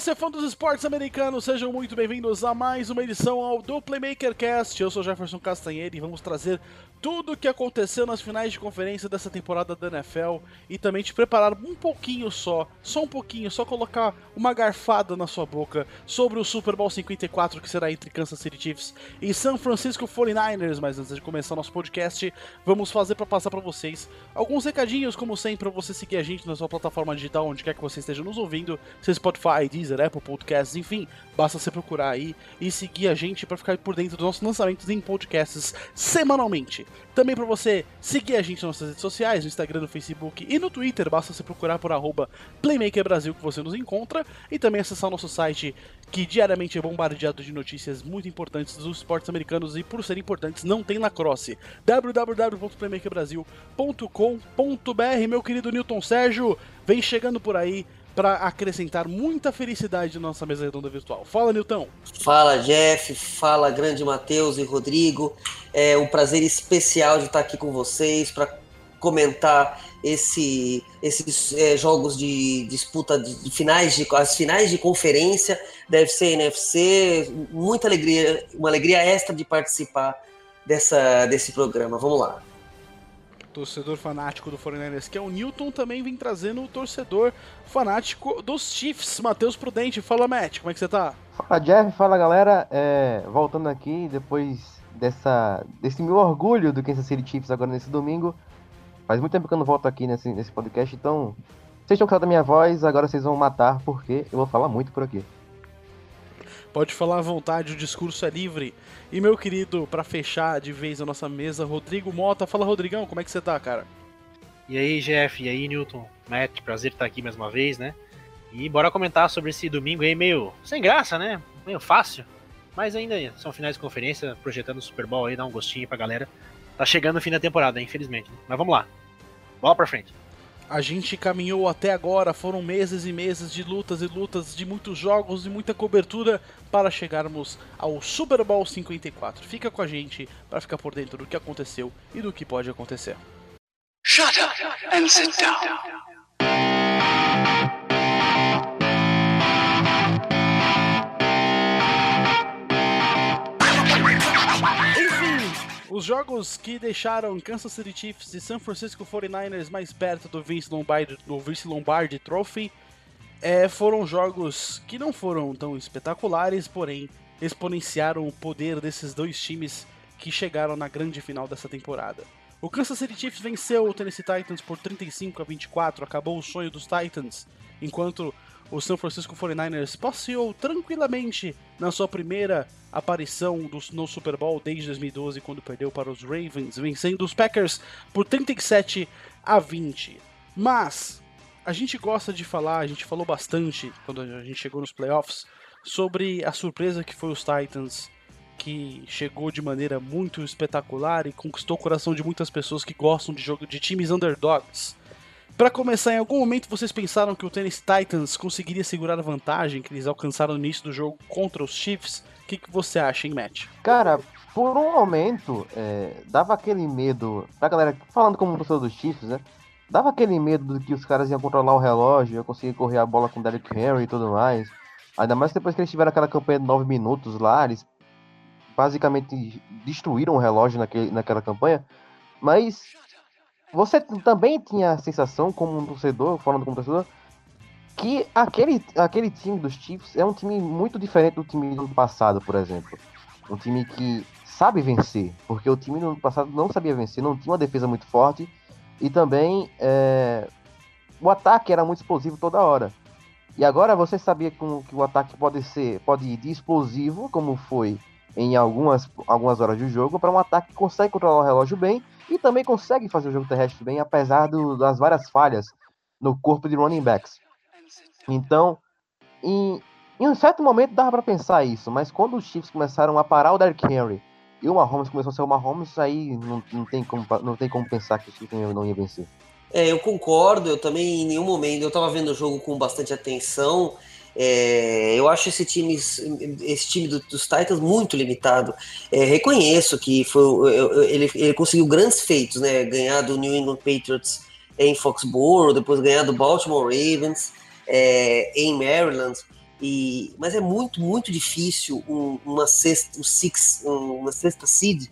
você, fã dos esportes americanos, sejam muito bem-vindos a mais uma edição ao do Playmaker Cast. Eu sou Jefferson Castanheira e vamos trazer tudo o que aconteceu nas finais de conferência dessa temporada da NFL e também te preparar um pouquinho só, só um pouquinho, só colocar uma garfada na sua boca sobre o Super Bowl 54 que será entre Kansas City Chiefs e San Francisco 49ers. Mas antes de começar nosso podcast, vamos fazer para passar para vocês alguns recadinhos, como sempre, para você seguir a gente na sua plataforma digital, onde quer que você esteja nos ouvindo, seja Spotify, Deezer, Apple Podcasts, enfim, basta você procurar aí e seguir a gente para ficar por dentro dos nossos lançamentos em podcasts semanalmente. Também para você seguir a gente nas nossas redes sociais, no Instagram, no Facebook e no Twitter, basta você procurar por arroba Playmaker Brasil que você nos encontra e também acessar o nosso site que diariamente é bombardeado de notícias muito importantes dos esportes americanos e por serem importantes não tem lacrosse. www.playmakerbrasil.com.br Meu querido Newton Sérgio, vem chegando por aí para acrescentar muita felicidade na nossa mesa redonda virtual. Fala, Nilton. Fala, Jeff. Fala, grande Matheus e Rodrigo. É um prazer especial de estar aqui com vocês para comentar esse, esses é, jogos de disputa de, de, finais de as finais de conferência deve ser NFC muita alegria uma alegria extra de participar dessa desse programa vamos lá torcedor fanático do 49ers, que é o Newton, também vem trazendo o torcedor fanático dos Chiefs, Matheus Prudente. Fala, Matt, como é que você tá? Fala, Jeff, fala, galera. É, voltando aqui, depois dessa, desse meu orgulho do Kansas City Chiefs agora nesse domingo. Faz muito tempo que eu não volto aqui nesse, nesse podcast, então vocês estão cansados da minha voz, agora vocês vão matar, porque eu vou falar muito por aqui. Pode falar à vontade, o discurso é livre. E meu querido, para fechar de vez a nossa mesa, Rodrigo Mota. Fala, Rodrigão, como é que você tá, cara? E aí, Jeff, e aí, Newton, Matt, prazer estar aqui mais uma vez, né? E bora comentar sobre esse domingo aí meio sem graça, né? Meio fácil. Mas ainda são finais de conferência, projetando o Super Bowl aí, dá um gostinho pra galera. Tá chegando o fim da temporada, infelizmente. Mas vamos lá. Bola pra frente. A gente caminhou até agora, foram meses e meses de lutas e lutas, de muitos jogos e muita cobertura para chegarmos ao Super Bowl 54. Fica com a gente para ficar por dentro do que aconteceu e do que pode acontecer. Shut up and sit down. Os jogos que deixaram Kansas City Chiefs e San Francisco 49ers mais perto do Vince Lombardi, do Vince Lombardi Trophy é, foram jogos que não foram tão espetaculares, porém exponenciaram o poder desses dois times que chegaram na grande final dessa temporada. O Kansas City Chiefs venceu o Tennessee Titans por 35 a 24, acabou o sonho dos Titans, enquanto o San Francisco 49ers passeou tranquilamente na sua primeira aparição no Super Bowl desde 2012, quando perdeu para os Ravens, vencendo os Packers por 37 a 20. Mas a gente gosta de falar, a gente falou bastante quando a gente chegou nos playoffs sobre a surpresa que foi os Titans, que chegou de maneira muito espetacular e conquistou o coração de muitas pessoas que gostam de jogo de times underdogs. Para começar, em algum momento vocês pensaram que o Tennessee Titans conseguiria segurar a vantagem que eles alcançaram no início do jogo contra os Chiefs? O que, que você acha, hein, Matt? Cara, por um momento, é, dava aquele medo, pra galera, falando como professor dos Chiefs, né? Dava aquele medo de que os caras iam controlar o relógio, iam conseguir correr a bola com o Derrick Henry e tudo mais. Ainda mais depois que eles tiveram aquela campanha de 9 minutos lá, eles basicamente destruíram o relógio naquele, naquela campanha. Mas você também tinha a sensação, como um torcedor, falando como torcedor, que aquele, aquele time dos Chiefs é um time muito diferente do time do ano passado, por exemplo. Um time que sabe vencer, porque o time do ano passado não sabia vencer, não tinha uma defesa muito forte e também é, o ataque era muito explosivo toda hora. E agora você sabia que, que o ataque pode ser, pode ir de explosivo, como foi em algumas, algumas horas do jogo, para um ataque que consegue controlar o relógio bem e também consegue fazer o jogo terrestre bem, apesar do, das várias falhas no corpo de running backs. Então, em, em um certo momento dava para pensar isso, mas quando os Chiefs começaram a parar o Derrick Henry e o Mahomes começou a ser o Mahomes, aí não, não, tem, como, não tem como pensar que o Chiefs não ia vencer. É, eu concordo, eu também em nenhum momento, eu estava vendo o jogo com bastante atenção, é, eu acho esse time, esse time do, dos Titans muito limitado. É, reconheço que foi, ele, ele conseguiu grandes feitos, né? Ganhar do New England Patriots em Foxborough, depois ganhar do Baltimore Ravens é, em Maryland. E, mas é muito, muito difícil um, uma sexta, um six, uma sexta seed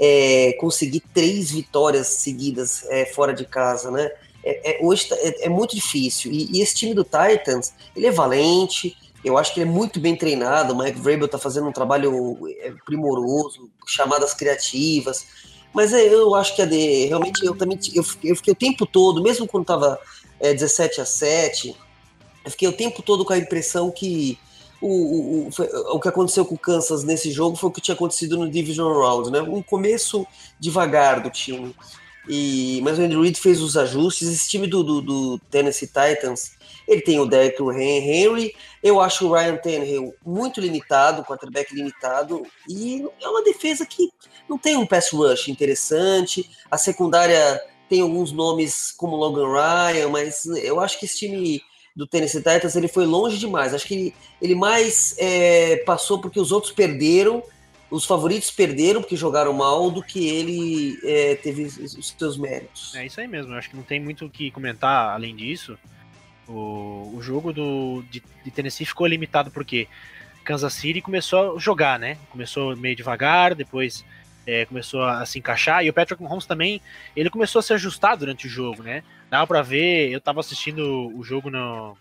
é, conseguir três vitórias seguidas é, fora de casa, né? É, é hoje tá, é, é, muito difícil. E, e, esse time do Titans, ele é valente, eu acho que ele é muito bem treinado. O Mike Vrabel tá fazendo um trabalho é, primoroso, chamadas criativas. Mas é, eu acho que a de, realmente eu também eu, eu fiquei o tempo todo, mesmo quando tava é, 17 a 7, eu fiquei o tempo todo com a impressão que o, o, o, o que aconteceu com o Kansas nesse jogo foi o que tinha acontecido no Division Round, né? Um começo devagar do time. E, mas o Andrew Reid fez os ajustes. Esse time do, do, do Tennessee Titans, ele tem o Derrick Henry. Eu acho o Ryan Tannehill muito limitado, quarterback limitado. E é uma defesa que não tem um pass rush interessante. A secundária tem alguns nomes como Logan Ryan, mas eu acho que esse time do Tennessee Titans ele foi longe demais. Acho que ele, ele mais é, passou porque os outros perderam, os favoritos perderam porque jogaram mal, do que ele é, teve os seus méritos. É isso aí mesmo. Acho que não tem muito o que comentar além disso. O, o jogo do, de, de Tennessee ficou limitado porque Kansas City começou a jogar, né? Começou meio devagar, depois é, começou a se encaixar, e o Patrick Mahomes também, ele começou a se ajustar durante o jogo, né? Dava pra ver, eu tava assistindo o jogo no,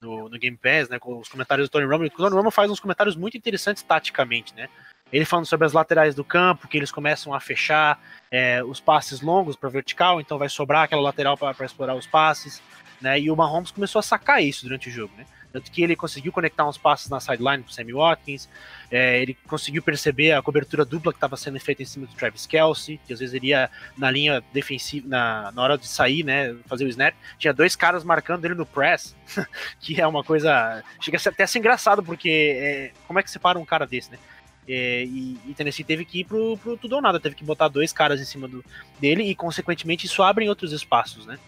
no, no Game Pass, né, com os comentários do Tony Romo, o Tony Romo faz uns comentários muito interessantes taticamente, né? Ele falando sobre as laterais do campo, que eles começam a fechar é, os passes longos para vertical, então vai sobrar aquela lateral para explorar os passes, né? E o Mahomes começou a sacar isso durante o jogo, né? Tanto que ele conseguiu conectar uns passes na sideline pro Sammy Watkins, é, ele conseguiu perceber a cobertura dupla que estava sendo feita em cima do Travis Kelsey, que às vezes ele ia na linha defensiva, na, na hora de sair, né, fazer o snap, tinha dois caras marcando ele no press, que é uma coisa, chega até a ser engraçado, porque é, como é que separa um cara desse, né? É, e, e, Tennessee teve que ir pro, pro tudo ou nada, teve que botar dois caras em cima do, dele e, consequentemente, isso abre outros espaços, né?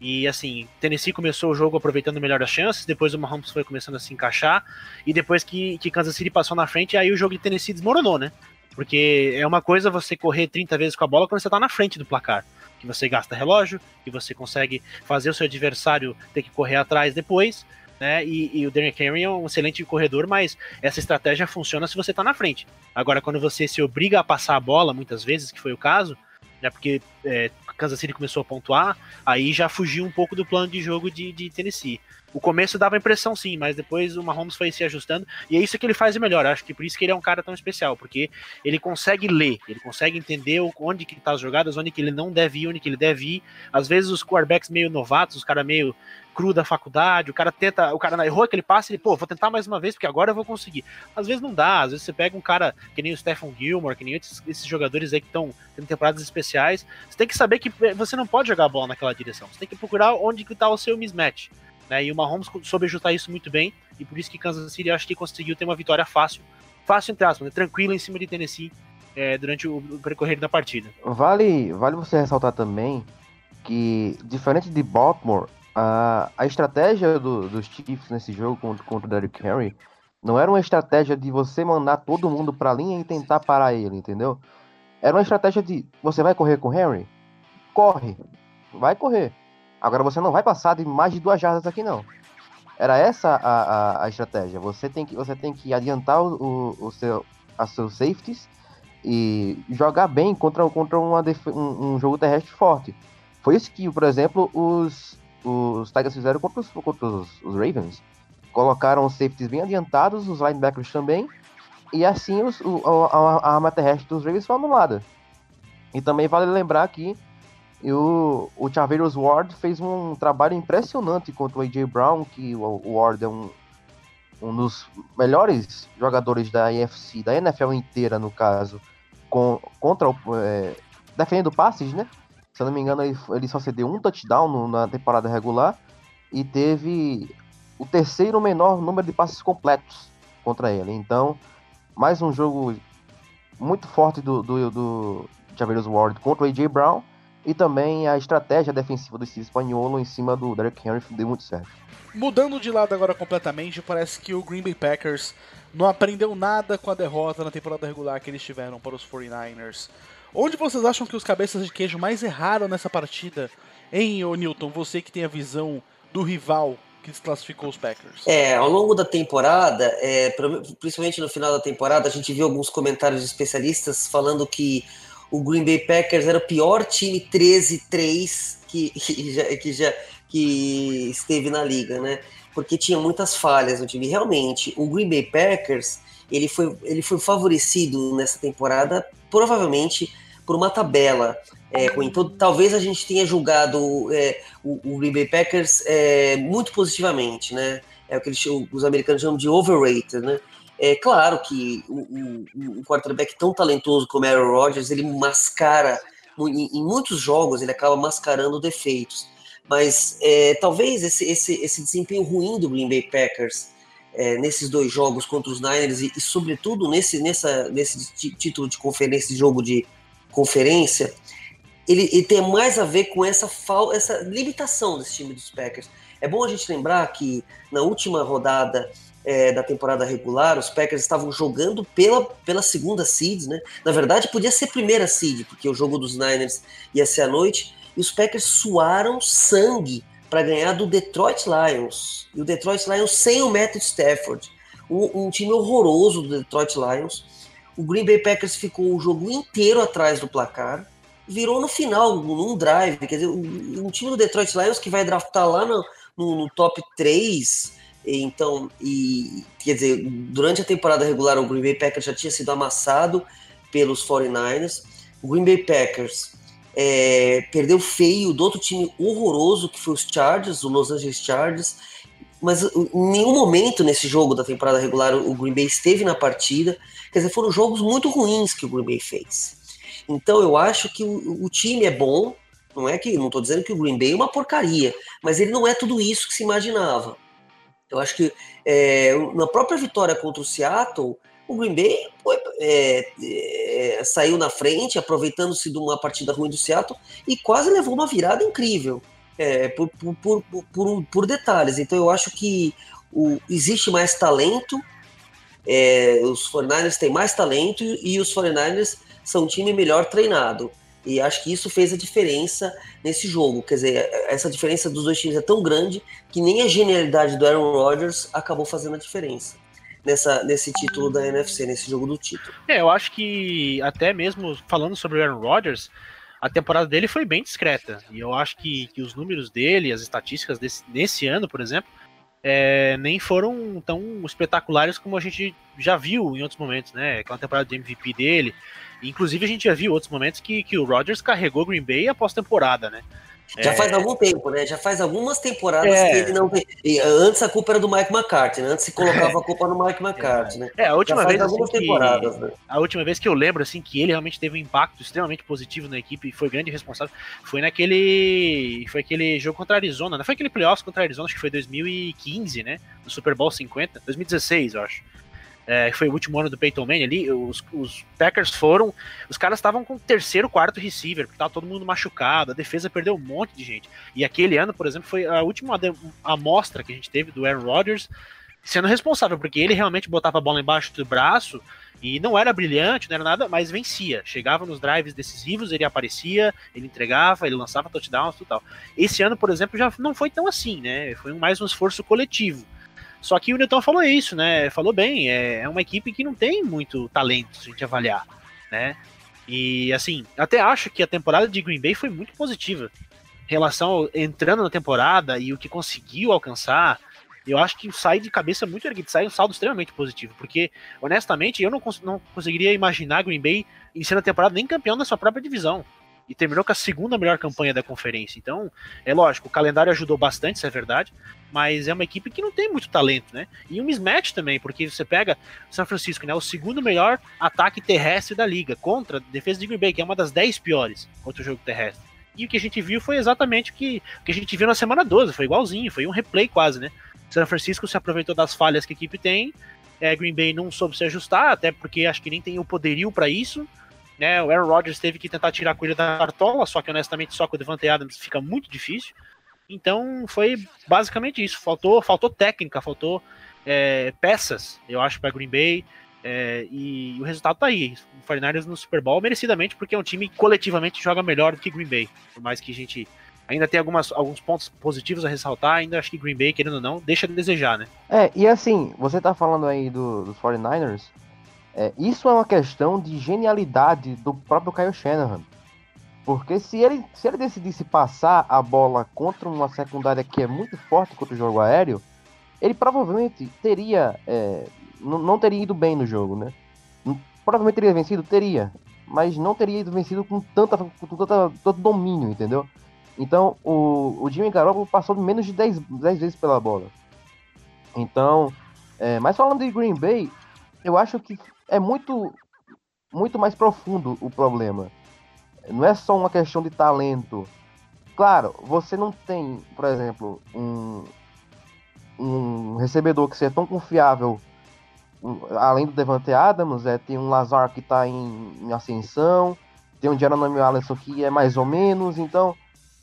E assim, Tennessee começou o jogo aproveitando melhor as chances, depois o Mahomes foi começando a se encaixar, e depois que, que Kansas City passou na frente, aí o jogo de Tennessee desmoronou, né? Porque é uma coisa você correr 30 vezes com a bola quando você tá na frente do placar. Que você gasta relógio, que você consegue fazer o seu adversário ter que correr atrás depois, né? E, e o Derrick Henry é um excelente corredor, mas essa estratégia funciona se você tá na frente. Agora, quando você se obriga a passar a bola, muitas vezes, que foi o caso, né? Porque é, Kansas City começou a pontuar, aí já fugiu um pouco do plano de jogo de, de Tennessee. O começo dava impressão sim, mas depois o Mahomes foi se ajustando, e é isso que ele faz melhor. Acho que por isso que ele é um cara tão especial, porque ele consegue ler, ele consegue entender onde que tá as jogadas, onde que ele não deve ir, onde que ele deve ir. Às vezes os quarterbacks meio novatos, os caras meio cru da faculdade, o cara tenta, o cara errou aquele passe, ele, pô, vou tentar mais uma vez, porque agora eu vou conseguir. Às vezes não dá, às vezes você pega um cara que nem o Stephen Gilmore, que nem esses, esses jogadores aí que estão tendo temporadas especiais, você tem que saber que você não pode jogar a bola naquela direção, você tem que procurar onde que tá o seu mismatch. Né? E o Mahomes soube ajustar isso muito bem, e por isso que Kansas City acho que conseguiu ter uma vitória fácil, fácil entre aspas, né? tranquila em cima de Tennessee é, durante o percorrer da partida. Vale, vale você ressaltar também que, diferente de Baltimore, a, a estratégia do, dos Chiefs nesse jogo contra, contra o Derrick Henry não era uma estratégia de você mandar todo mundo pra linha e tentar parar ele, entendeu? Era uma estratégia de você vai correr com o Henry? Corre. Vai correr. Agora você não vai passar de mais de duas jardas aqui, não. Era essa a, a, a estratégia. Você tem que, você tem que adiantar o, o, seu, as seus safeties e jogar bem contra, contra uma, um, um jogo terrestre forte. Foi isso que, por exemplo, os, os Tigers fizeram contra os, contra os, os Ravens. Colocaram os safeties bem adiantados, os linebackers também, e assim os, o, a, a, arma terrestre dos Ravens foi anulada. E também vale lembrar que o, o Chaveiros Ward fez um trabalho impressionante contra o A.J. Brown, que o, o Ward é um, um dos melhores jogadores da IFC, da NFL inteira, no caso, com, contra o, é, defendendo passes, né? Se eu não me engano, ele, ele só cedeu um touchdown no, na temporada regular e teve o terceiro menor número de passes completos contra ele. Então, mais um jogo muito forte do, do, do Ward contra o A.J. Brown e também a estratégia defensiva do Steve Spaniolo em cima do Derek Henry deu muito certo. Mudando de lado agora completamente, parece que o Green Bay Packers não aprendeu nada com a derrota na temporada regular que eles tiveram para os 49ers. Onde vocês acham que os cabeças de queijo mais erraram nessa partida? Hein, ô Newton, você que tem a visão do rival que desclassificou os Packers? É, ao longo da temporada, é, principalmente no final da temporada, a gente viu alguns comentários de especialistas falando que o Green Bay Packers era o pior time 13-3 que, que, já, que, já, que esteve na liga, né? Porque tinha muitas falhas no time. Realmente, o Green Bay Packers ele foi, ele foi favorecido nessa temporada, provavelmente por uma tabela é, ruim. Então, talvez a gente tenha julgado é, o, o, Green Bay Packers é, muito positivamente, né? É o que eles, os americanos chamam de overrated, né? É claro que um, quarterback tão talentoso como Aaron Rodgers, ele mascara, em, em muitos jogos, ele acaba mascarando defeitos. Mas é, talvez esse, esse, esse desempenho ruim do Green Bay Packers é, nesses dois jogos contra os Niners e, e, sobretudo, nesse, nessa, nesse título de conferência, jogo de conferência, ele, ele, tem mais a ver com essa, fal, essa limitação desse time dos Packers. É bom a gente lembrar que na última rodada é, da temporada regular, os Packers estavam jogando pela, pela segunda seed, né? Na verdade, podia ser primeira seed, porque o jogo dos Niners ia ser à noite, e os Packers suaram sangue para ganhar do Detroit Lions. E o Detroit Lions sem o Matthew Stafford. Um, um, time horroroso do Detroit Lions. O Green Bay Packers ficou o jogo inteiro atrás do placar. Virou no final, num drive. Quer dizer, um, time do Detroit Lions que vai draftar lá no, no, no top 3. Então, e quer dizer, durante a temporada regular, o Green Bay Packers já tinha sido amassado pelos 49ers. O Green Bay Packers é, perdeu feio do outro time horroroso que foi os Chargers, o Los Angeles Chargers. Mas em nenhum momento nesse jogo da temporada regular o Green Bay esteve na partida. Quer dizer, foram jogos muito ruins que o Green Bay fez. Então eu acho que o, o time é bom. Não é que não estou dizendo que o Green Bay é uma porcaria, mas ele não é tudo isso que se imaginava. Eu acho que é, na própria vitória contra o Seattle, o Green Bay é, é, saiu na frente, aproveitando-se de uma partida ruim do Seattle e quase levou uma virada incrível é, por, por, por, por, detalhes. Então eu acho que o, existe mais talento, é, os 49ers têm mais talento e os 49ers são um time melhor treinado. E acho que isso fez a diferença nesse jogo. Quer dizer, essa diferença dos dois times é tão grande que nem a genialidade do Aaron Rodgers acabou fazendo a diferença nessa, nesse título da NFC, nesse jogo do título. É, eu acho que até mesmo falando sobre o Aaron Rodgers, a temporada dele foi bem discreta. E eu acho que, que os números dele, as estatísticas desse, desse ano, por exemplo, é, nem foram tão espetaculares como a gente já viu em outros momentos, né? Aquela temporada de MVP dele. Inclusive, a gente já viu outros momentos que, que o Rodgers carregou Green Bay após temporada, né? Já é... faz algum tempo, né? Já faz algumas temporadas é... que ele não tem. Antes a culpa era do Mike McCarthy, né? Antes se colocava a culpa no Mike McCarthy, né? É, a última vez. Assim, algumas temporadas, que... né? A última vez que eu lembro, assim, que ele realmente teve um impacto extremamente positivo na equipe e foi grande responsável, foi naquele. Foi aquele jogo contra a Arizona, não foi aquele playoffs contra a Arizona, acho que foi 2015, né? No Super Bowl 50, 2016, eu acho é, foi o último ano do Peyton Manning ali, os, os Packers foram, os caras estavam com o terceiro, quarto receiver, porque tava todo mundo machucado, a defesa perdeu um monte de gente. E aquele ano, por exemplo, foi a última amostra que a gente teve do Aaron Rodgers sendo responsável, porque ele realmente botava a bola embaixo do braço e não era brilhante, não era nada, mas vencia. Chegava nos drives decisivos, ele aparecia, ele entregava, ele lançava touchdowns e tal. Esse ano, por exemplo, já não foi tão assim, né? Foi mais um esforço coletivo. Só que o Newton falou isso, né? Falou bem, é, é uma equipe que não tem muito talento, se a gente avaliar, né? E assim, até acho que a temporada de Green Bay foi muito positiva. Em relação ao, entrando na temporada e o que conseguiu alcançar, eu acho que sai de cabeça muito erguido, sai um saldo extremamente positivo, porque honestamente eu não, cons não conseguiria imaginar Green Bay iniciando a temporada nem campeão da sua própria divisão e terminou com a segunda melhor campanha da conferência. Então, é lógico, o calendário ajudou bastante, isso é verdade, mas é uma equipe que não tem muito talento, né? E um mismatch também, porque você pega São Francisco, né, o segundo melhor ataque terrestre da liga, contra a defesa de Green Bay, que é uma das 10 piores contra o jogo terrestre. E o que a gente viu foi exatamente o que, o que a gente viu na semana 12, foi igualzinho, foi um replay quase, né? São Francisco se aproveitou das falhas que a equipe tem, é, Green Bay não soube se ajustar, até porque acho que nem tem o poderio para isso, né? O Aaron Rodgers teve que tentar tirar a coelho da cartola, só que honestamente só com o Devante Adams fica muito difícil. Então foi basicamente isso. Faltou, faltou técnica, faltou é, peças, eu acho, para Green Bay. É, e o resultado tá aí. O 49 no Super Bowl merecidamente, porque é um time que coletivamente joga melhor do que Green Bay. Por mais que a gente ainda tem algumas, alguns pontos positivos a ressaltar, ainda acho que Green Bay, querendo ou não, deixa de desejar, né? É, e assim, você tá falando aí do, dos 49ers, é, isso é uma questão de genialidade do próprio Kyle Shanahan. Porque se ele, se ele decidisse passar a bola contra uma secundária que é muito forte contra o jogo aéreo, ele provavelmente teria. É, não teria ido bem no jogo, né? Provavelmente teria vencido? Teria. Mas não teria ido vencido com tanta, com tanta, tanto domínio, entendeu? Então o, o Jimmy Garoppolo passou menos de 10, 10 vezes pela bola. Então, é, mas falando de Green Bay, eu acho que é muito, muito mais profundo o problema. Não é só uma questão de talento. Claro, você não tem, por exemplo, um, um recebedor que seja tão confiável, um, além do Devante Adams, é, tem um Lazar que está em, em, ascensão, tem um Jeremy Allison que é mais ou menos, então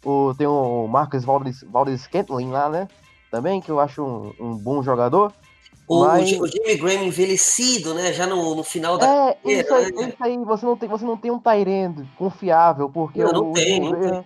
o, tem o Marcus Valdes, Valdes Scantling lá, né? Também, que eu acho um, um bom jogador. O, Mas... o Jimmy Graham envelhecido, né? Já no, no final da é, carreira. Isso aí, né? isso aí, você não tem, você não tem um Tyrande confiável, porque não, não o, tem, Jimmy não Graham,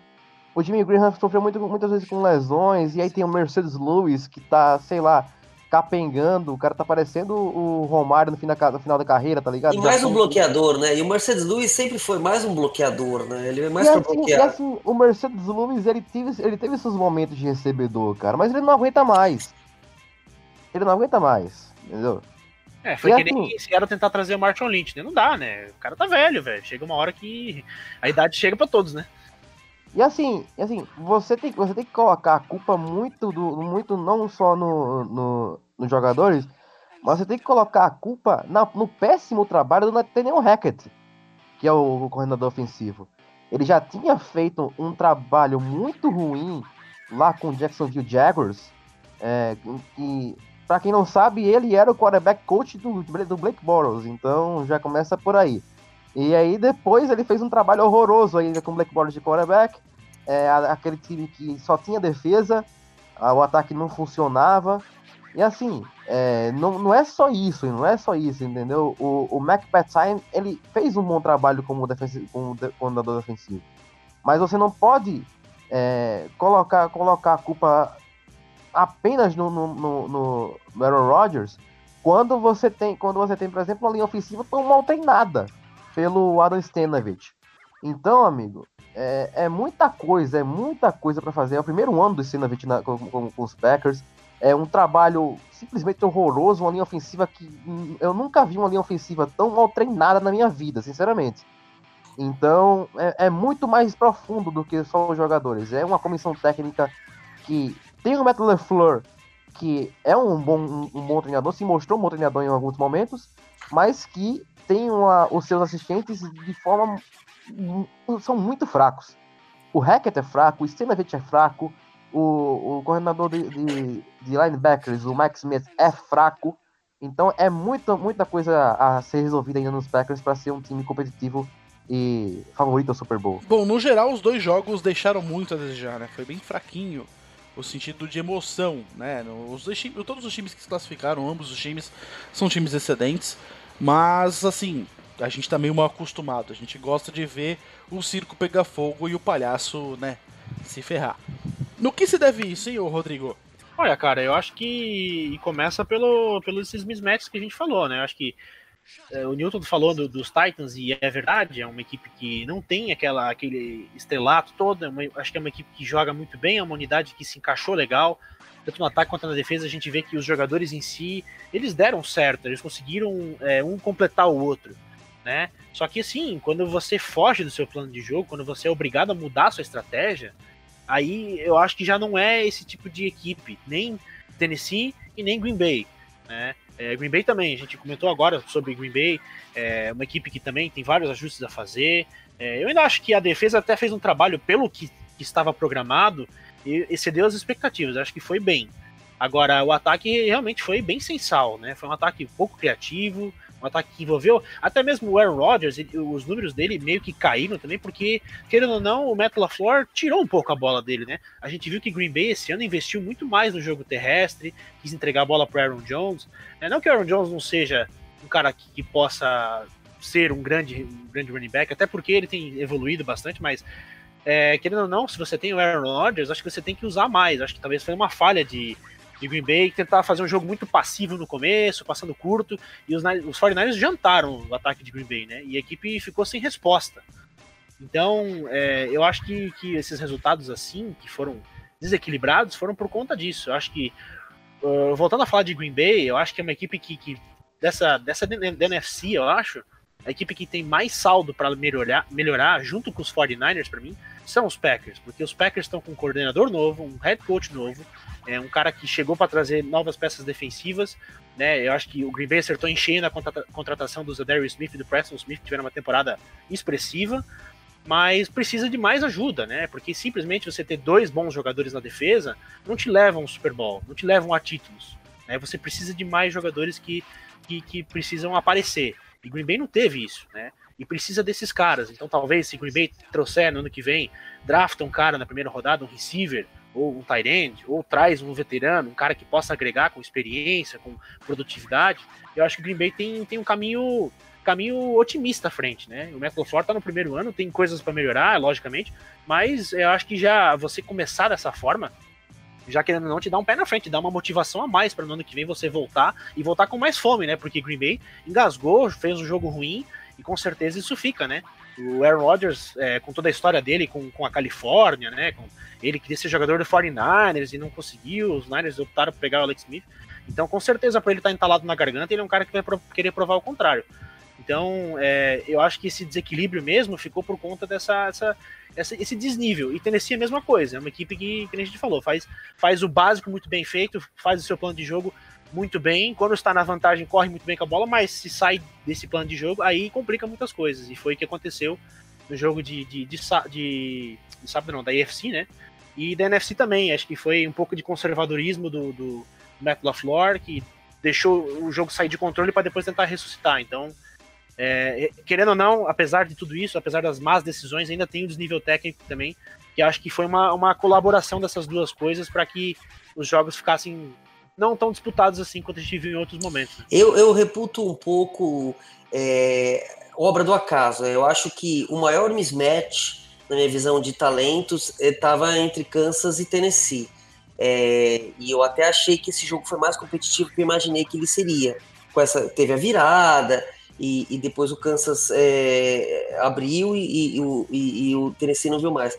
o Jimmy Graham sofreu muito, muitas vezes com lesões, e aí tem o Mercedes Lewis que tá, sei lá, capengando, o cara tá parecendo o Romário no, fim da, no final da carreira, tá ligado? E mais um bloqueador, né? E o Mercedes Lewis sempre foi mais um bloqueador, né? Ele é mais e pra assim, bloquear. E assim, o Mercedes Lewis, ele teve, ele teve seus momentos de recebedor, cara, mas ele não aguenta mais. Ele não aguenta mais, entendeu? É, foi E que assim- nem esse cara tentar trazer o Martin Lynch, né? Não dá, né? O cara tá velho, velho. Chega uma hora que a idade chega pra todos, né? E assim, assim, você tem, você tem que colocar a culpa muito do, muito não só no, no, nos jogadores, mas você tem que colocar a culpa na- no péssimo trabalho do Nathaniel Hackett, que é o, coordenador ofensivo. Ele já tinha feito um trabalho muito ruim lá com o Jacksonville Jaguars, é, que, pra quem não sabe, ele era o quarterback coach do, do Blake Bortles, então já começa por aí. E aí depois ele fez um trabalho horroroso ainda com o Black Bortles de quarterback. É, aquele time que só tinha defesa, o ataque não funcionava. E assim, é, não, não é só isso, não é só isso, entendeu? O, o Mac Patsine, ele fez um bom trabalho como, defensivo, como defensivo. Mas você não pode é, colocar, colocar a culpa apenas no, no, no, no- Aaron Rodgers quando você tem, quando você tem, por exemplo, uma linha ofensiva tão mal treinada pelo Adam Stenavich. Então, amigo, é, é muita coisa, é muita coisa para fazer. É o primeiro ano do Stenavich na- com, com- com os Packers. É um trabalho simplesmente horroroso, uma linha ofensiva que eu nunca vi uma linha ofensiva tão mal treinada na minha vida, sinceramente. Então, é, é muito mais profundo do que só os jogadores. É uma comissão técnica que tem o Matt LeFleur, que é um bom, um, bom treinador, se mostrou um bom treinador em alguns momentos, mas que tem uma- os seus assistentes de forma. são muito fracos. O Hackett é fraco, o Stenavich é fraco, o, o coordenador de, de, de linebackers, o Max Smith, é fraco. Então é muita, muita coisa a ser resolvida ainda nos Packers para ser um time competitivo e favorito ao Super Bowl. Bom, no geral, os dois jogos deixaram muito a desejar, né? Foi bem fraquinho o sentido de emoção, né? Os todos os times que se classificaram, ambos os times são times excedentes, mas assim, a gente tá meio mal acostumado. A gente gosta de ver o circo pegar fogo e o palhaço, né, se ferrar. No que se deve isso, hein, Rodrigo? Olha, cara, eu acho que começa pelo, pelos esses mismatches que a gente falou, né? Eu acho que o Newton falou do- dos Titans e é verdade, é uma equipe que não tem aquela, aquele estrelato todo, é uma- acho que é uma equipe que joga muito bem, é uma unidade que se encaixou legal, tanto no ataque quanto na defesa, a gente vê que os jogadores em si, eles deram certo, eles conseguiram é, um completar o outro, né? Só que assim, quando você foge do seu plano de jogo, quando você é obrigado a mudar a sua estratégia, aí eu acho que já não é esse tipo de equipe, nem Tennessee e nem Green Bay, né? É, Green Bay também, a gente comentou agora sobre Green Bay, é uma equipe que também tem vários ajustes a fazer. É, eu ainda acho que a defesa até fez um trabalho pelo que, que estava programado e excedeu as expectativas, acho que foi bem. Agora, o ataque realmente foi bem sensal, né? Foi um ataque pouco criativo, um ataque que envolveu até mesmo o Aaron Rodgers, os números dele meio que caíram também, porque, querendo ou não, o Matt LaFleur tirou um pouco a bola dele, né? A gente viu que Green Bay esse ano investiu muito mais no jogo terrestre, quis entregar a bola para Aaron Jones. É, não que o Aaron Jones não seja um cara que, que possa ser um grande, um grande running back, até porque ele tem evoluído bastante, mas é, querendo ou não, se você tem o Aaron Rodgers, acho que você tem que usar mais. Acho que talvez foi uma falha de, de Green Bay tentar fazer um jogo muito passivo no começo, passando curto, e os, os 49ers jantaram o ataque de Green Bay, né? E a equipe ficou sem resposta. Então, é, eu acho que, que esses resultados assim, que foram desequilibrados, foram por conta disso. Eu acho que, uh, voltando a falar de Green Bay, eu acho que é uma equipe que, que dessa, dessa NFC, eu acho, a equipe que tem mais saldo para melhorar, melhorar, junto com os 49ers, para mim, são os Packers, porque os Packers estão com um coordenador novo, um head coach novo, é um cara que chegou para trazer novas peças defensivas, né? Eu acho que o Green Bay acertou em cheio na contratação do Zadarius Smith e do Preston Smith, que tiveram uma temporada expressiva, mas precisa de mais ajuda, né? Porque simplesmente você ter dois bons jogadores na defesa não te levam ao Super Bowl, não te levam a títulos. Né? Você precisa de mais jogadores que, que, que precisam aparecer. E Green Bay não teve isso, né? E precisa desses caras. Então, talvez, se Green Bay trouxer no ano que vem, drafta um cara na primeira rodada, um receiver, ou um tight end, ou traz um veterano, um cara que possa agregar com experiência, com produtividade, eu acho que o Green Bay tem, tem um caminho caminho otimista à frente, né? O McLaughlin tá no primeiro ano, tem coisas para melhorar, logicamente, mas eu acho que já você começar dessa forma, já querendo não te dar um pé na frente, dá uma motivação a mais para no ano que vem você voltar e voltar com mais fome, né? Porque Green Bay engasgou, fez um jogo ruim e com certeza isso fica, né? O Aaron Rodgers, é, com toda a história dele com, com a Califórnia, né? Com, ele queria ser jogador do 49ers e não conseguiu, os Niners optaram por pegar o Alex Smith. Então, com certeza, para ele estar tá entalado na garganta, ele é um cara que vai querer provar o contrário. Então, é, eu acho que esse desequilíbrio mesmo ficou por conta dessa, essa, essa, esse desnível. E Tennessee é a mesma coisa, é uma equipe que, que a gente falou, faz, faz o básico muito bem feito, faz o seu plano de jogo muito bem. Quando está na vantagem, corre muito bem com a bola, mas se sai desse plano de jogo, aí complica muitas coisas. E foi o que aconteceu no jogo de, de, de, de, de sábado, não, da EFC, né? E da NFC também. Acho que foi um pouco de conservadorismo do, do Matt LaFleur, que deixou o jogo sair de controle para depois tentar ressuscitar. Então, é, querendo ou não, apesar de tudo isso, apesar das más decisões, ainda tem o desnível técnico também, que acho que foi uma, uma colaboração dessas duas coisas para que os jogos ficassem não tão disputados assim quanto a gente viu em outros momentos. Eu, eu reputo um pouco é, obra do acaso. Eu acho que o maior mismatch, na minha visão de talentos, estava entre Kansas e Tennessee. É, e eu até achei que esse jogo foi mais competitivo que eu imaginei que ele seria. Com essa, teve a virada, e, e depois o Kansas é, abriu e, e, e, o Tennessee não viu mais.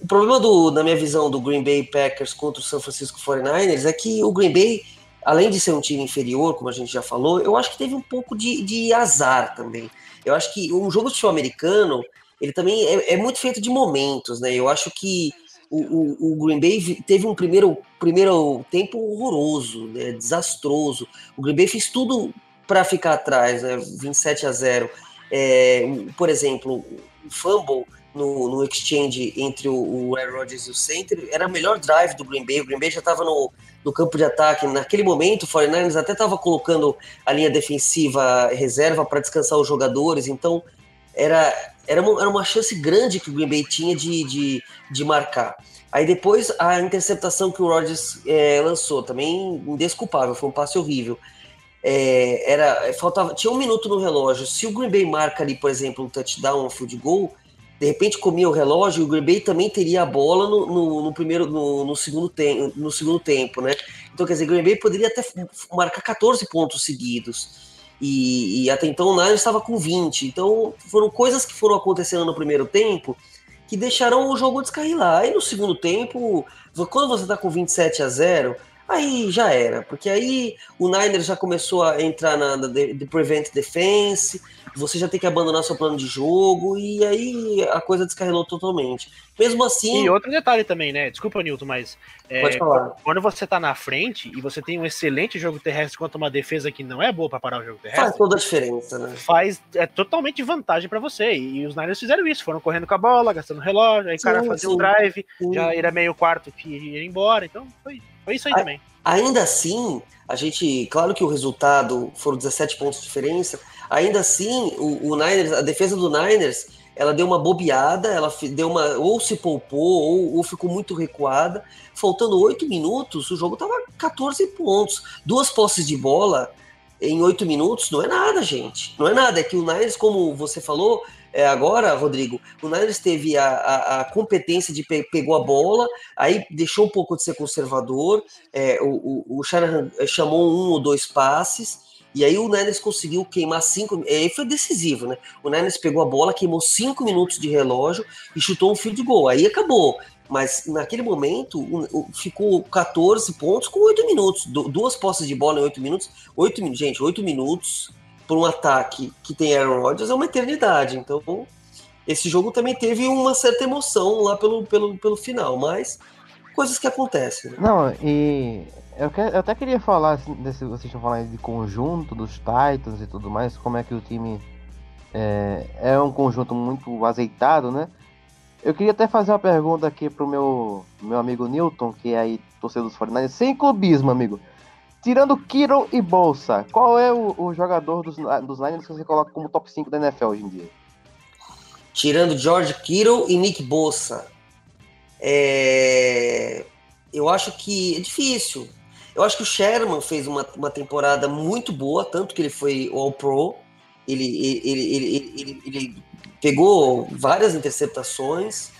O problema, do, na minha visão, do Green Bay Packers contra o San Francisco 49ers é que o Green Bay, além de ser um time inferior, como a gente já falou, eu acho que teve um pouco de, de azar também. Eu acho que um jogo de futebol americano, ele também é, é, muito feito de momentos, né? Eu acho que o, o, o, Green Bay teve um primeiro, primeiro tempo horroroso, né? desastroso. O Green Bay fez tudo para ficar atrás, né? 27 a 0. É, por exemplo, o fumble no, no exchange entre o, o Aaron Rodgers e o center era o melhor drive do Green Bay. O Green Bay já estava no, no campo de ataque. Naquele momento, o 49ers até estava colocando a linha defensiva reserva para descansar os jogadores. Então, era, era, uma, era uma chance grande que o Green Bay tinha de, de, de marcar. Aí depois a interceptação que o Rodgers é, lançou, também indesculpável, foi um passe horrível é, era faltava tinha um minuto no relógio. Se o Green Bay marca ali, por exemplo, um touchdown, um field goal, de repente comia o relógio, o Green Bay também teria a bola no, no, no primeiro, no, no, segundo tempo, no segundo tempo, né? Então, quer dizer, o Green Bay poderia até marcar 14 pontos seguidos. E, e até então o Niners estava com 20. Então, foram coisas que foram acontecendo no primeiro tempo que deixaram o jogo descarrilar. Aí no segundo tempo, quando você está com 27 a 0, aí já era, porque aí o Niners já começou a entrar na, na de, de Prevent Defense, você já tem que abandonar seu plano de jogo, e aí a coisa descarrilou totalmente. Mesmo assim. E outro detalhe também, né? Desculpa, Nilton, mas. É, Pode falar. Quando você tá na frente e você tem um excelente jogo terrestre contra uma defesa que não é boa para parar o jogo terrestre. Faz toda a diferença, né? Faz. É totalmente vantagem para você. E os Niners fizeram isso, foram correndo com a bola, gastando relógio, aí o cara fazia um drive, sim. já era meio quarto que ia embora, então foi foi isso aí a, também. Ainda assim, a gente, claro que o resultado foram 17 pontos de diferença. Ainda assim, o, o Niners, a defesa do Niners, ela deu uma bobeada, ela deu uma ou se poupou ou, ou ficou muito recuada. Faltando oito minutos, o jogo tava 14 pontos, duas posses de bola em oito minutos não é nada, gente. Não é nada. É que o Niners, como você falou, é, agora, Rodrigo, o Niners teve a, a, a competência de pe pegou a bola, aí deixou um pouco de ser conservador, é, o, o, o Shanahan chamou um ou dois passes, e aí o Niners conseguiu queimar cinco. Aí foi decisivo, né? O Niners pegou a bola, queimou cinco minutos de relógio e chutou um field goal. Aí acabou. Mas naquele momento ficou 14 pontos com 8 minutos. Duas posses de bola em 8 minutos. 8 minutos, gente, 8 minutos por um ataque que tem Aaron Rodgers é uma eternidade. Então, esse jogo também teve uma certa emoção lá pelo, pelo, pelo final, mas coisas que acontecem. Né? Não, e eu, que, eu, até queria falar, assim, desse, vocês estão falando de conjunto dos Titans e tudo mais, como é que o time é, é um conjunto muito azeitado, né? Eu queria até fazer uma pergunta aqui pro meu, meu amigo Newton, que é aí torcedor dos 49 sem clubismo, amigo. Tirando Kiro e Bolsa, qual é o, o, jogador dos, dos Niners que você coloca como top 5 da NFL hoje em dia? Tirando George Kittle e Nick Bolsa. É... Eu acho que é difícil. Eu acho que o Sherman fez uma, uma temporada muito boa, tanto que ele foi All-Pro. Ele, ele, ele, ele, ele, pegou várias interceptações.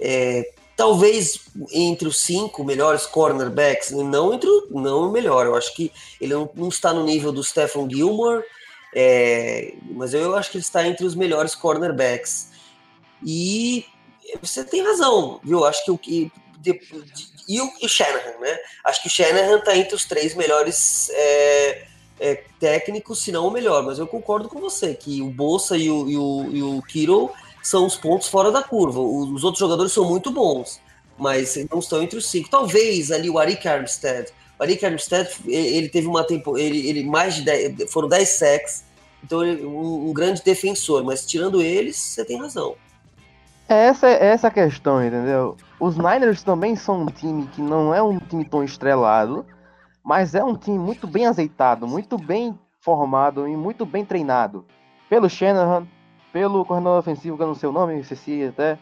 É, talvez entre os cinco melhores cornerbacks, não entre o, não o melhor. Eu acho que ele não, não está no nível do Stephen Gilmore, é, mas eu acho que ele está entre os melhores cornerbacks. E você tem razão, viu? Acho que o que e o, e o Shanahan, né? Acho que o Shanahan está entre os três melhores é, é, técnicos, se não o melhor. Mas eu concordo com você que o Bolsa e o, e o, e o são os pontos fora da curva. Os outros jogadores são muito bons, mas não estão entre os cinco. Talvez ali o Arik Armstead. O Arik Armstead, ele teve uma tempo, ele, ele mais de 10, foram 10 sacks, então ele, um, um, grande defensor, mas tirando eles, você tem razão. Essa é essa a questão, entendeu? Os Niners também são um time que não é um time tão estrelado, mas é um time muito bem azeitado, muito bem formado e muito bem treinado. Pelo Shanahan, pelo coordenador ofensivo, que eu não sei o nome, esqueci até.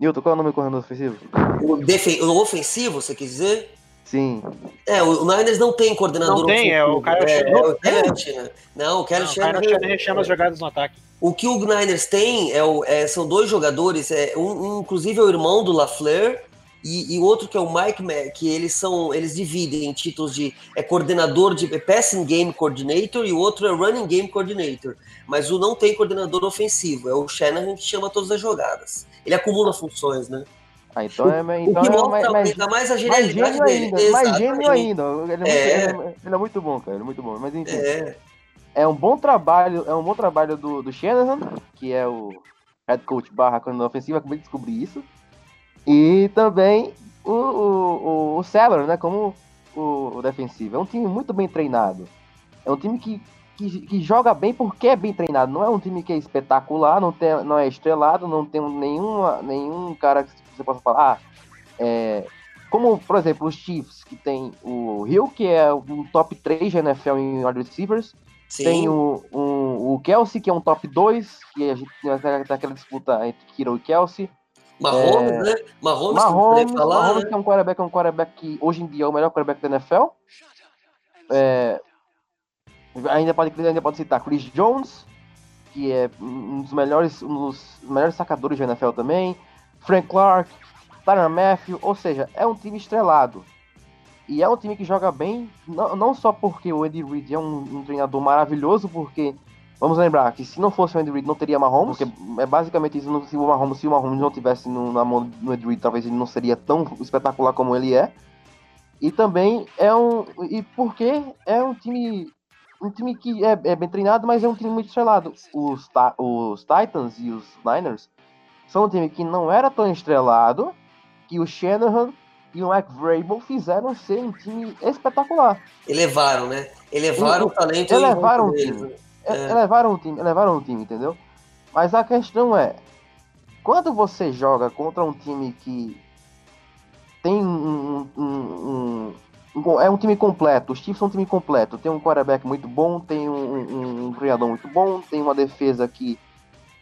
Newton, qual é o nome do coordenador ofensivo? O, defen o ofensivo, você quer dizer? Sim. É, o Niners não tem coordenador Não tem, é o Kyle é, é, o Kyle Não, o Kyle Shanahan chama as jogadas no ataque. O que o Niners tem é, o, é são dois jogadores, é, um, um, inclusive é o irmão do LaFleur, e, e outro que é o Mike que eles são, eles dividem em títulos de é coordenador de é passing game coordinator e o outro é running game coordinator. Mas o não tem coordenador ofensivo, é o Shanahan que chama todas as jogadas. Ele acumula funções, né? Ah, então é, então o que é mais, mais, mais a genialidade mais dele. Ainda, mais gênio ainda. Ele é, é. Muito, ele, é, é, muito bom, cara. Ele é muito bom. Mas enfim. É. é um bom trabalho, é um bom trabalho do, do Shanahan, que é o head coach barra coordenador ofensivo, acabei de descobrir isso. E também o, o, o, Seller, né? Como o, o, defensivo. É um time muito bem treinado. É um time que, que, que, joga bem porque é bem treinado. Não é um time que é espetacular, não, tem, não é estrelado, não tem nenhuma, nenhum cara que você possa falar. Ah, é, como, por exemplo, os Chiefs, que tem o Hill, que é um top 3 de NFL em wide receivers. Sim. Tem o, um, o Kelsey, que é um top 2, que a gente tem aquela disputa entre Kiro e Kelsey. Mahomes, é... né? Mahomes, Mahomes, que, falar, Mahomes né? é um quarterback, é um quarterback que hoje em dia é o melhor quarterback da NFL. É... Ainda, pode, ainda pode citar Chris Jones, que é um dos melhores, um dos melhores sacadores da NFL também. Frank Clark, Tyron Matthew, ou seja, é um time estrelado. E é um time que joga bem, não, não só porque o Andy Reid é um, um treinador maravilhoso, porque Vamos lembrar que se não fosse o Andy Reid, não teria Mahomes, porque é basicamente isso, se o Mahomes, se o Mahomes não tivesse no, na mão do Andy Reid, talvez ele não seria tão espetacular como ele é. E também é um. E porque é um time. Um time que é, é bem treinado, mas é um time muito estrelado. Os, os Titans e os Niners são um time que não era tão estrelado, que o Shanahan e o Mike Vrabel fizeram ser um time espetacular. Elevaram, né? Elevaram o, o talento. Elevaram o time. É. Elevaram o time, elevaram o time, entendeu? Mas a questão é, quando você joga contra um time que tem um, um, um, é um time completo, os Chiefs são um time completo, tem um quarterback muito bom, tem um, um, criador muito bom, tem uma defesa que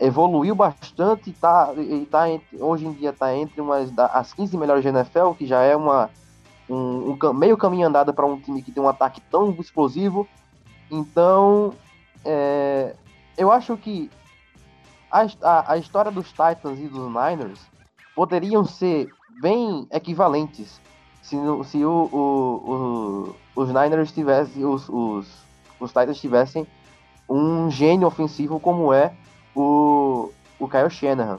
evoluiu bastante e tá, e tá entre, hoje em dia está entre umas as 15 melhores de NFL, que já é uma um, um meio caminho andado para um time que tem um ataque tão explosivo. Então, é, eu acho que a, a, a história dos Titans e dos Niners poderiam ser bem equivalentes se, se o, o, o, os Niners tivessem, os, os, os Titans tivessem um gênio ofensivo como é o, o Kyle Shanahan.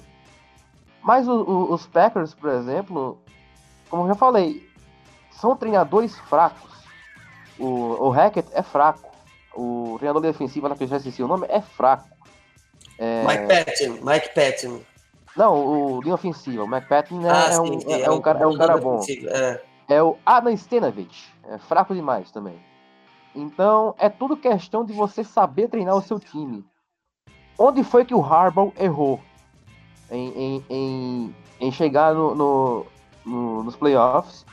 Mas o, o, os Packers, por exemplo, como eu já falei, são treinadores fracos. O, o Hackett é fraco. O treinador defensivo, lá que eu já esqueci o nome, é fraco. É... Mike Patton, Mike Patton. Não, o linha ofensiva. O Mike Patton é, ah, é, um, sim, é, é, um, cara, é um cara bom. É. é o Adam Stenavich. É fraco demais também. Então, é tudo questão de você saber treinar o seu time. Onde foi que o Harbaugh errou em, em, em, em chegar no, no, no, nos playoffs?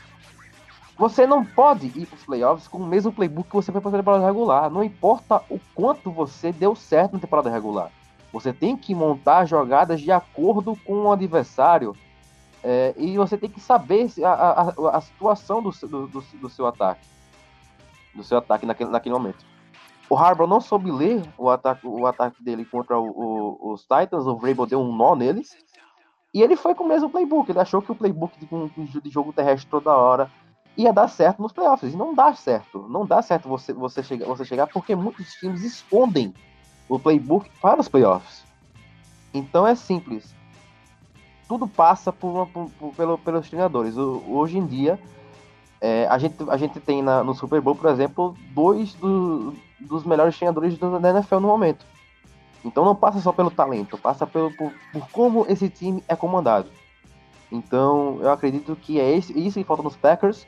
Você não pode ir para os playoffs com o mesmo playbook que você foi para a temporada regular. Não importa o quanto você deu certo na temporada regular. Você tem que montar jogadas de acordo com o adversário é, e você tem que saber a, a, a situação do, do, do, do seu ataque do seu ataque naquele, naquele momento. O Harbour não soube ler o ataque, o ataque dele contra o, o, os Titans, o Vrabel deu um nó neles, e ele foi com o mesmo playbook. Ele achou que o playbook de, de jogo terrestre toda hora ia dar certo nos playoffs. E não dá certo. Não dá certo você, você, chegar, você chegar porque muitos times escondem o playbook para os playoffs. Então é simples. Tudo passa por, por, por pelo, pelos treinadores. O, hoje em dia, é, a, gente, a gente tem na, no Super Bowl, por exemplo, dois do, dos melhores treinadores da NFL no momento. Então não passa só pelo talento, passa pelo, por, por como esse time é comandado. Então eu acredito que é esse, isso que falta nos Packers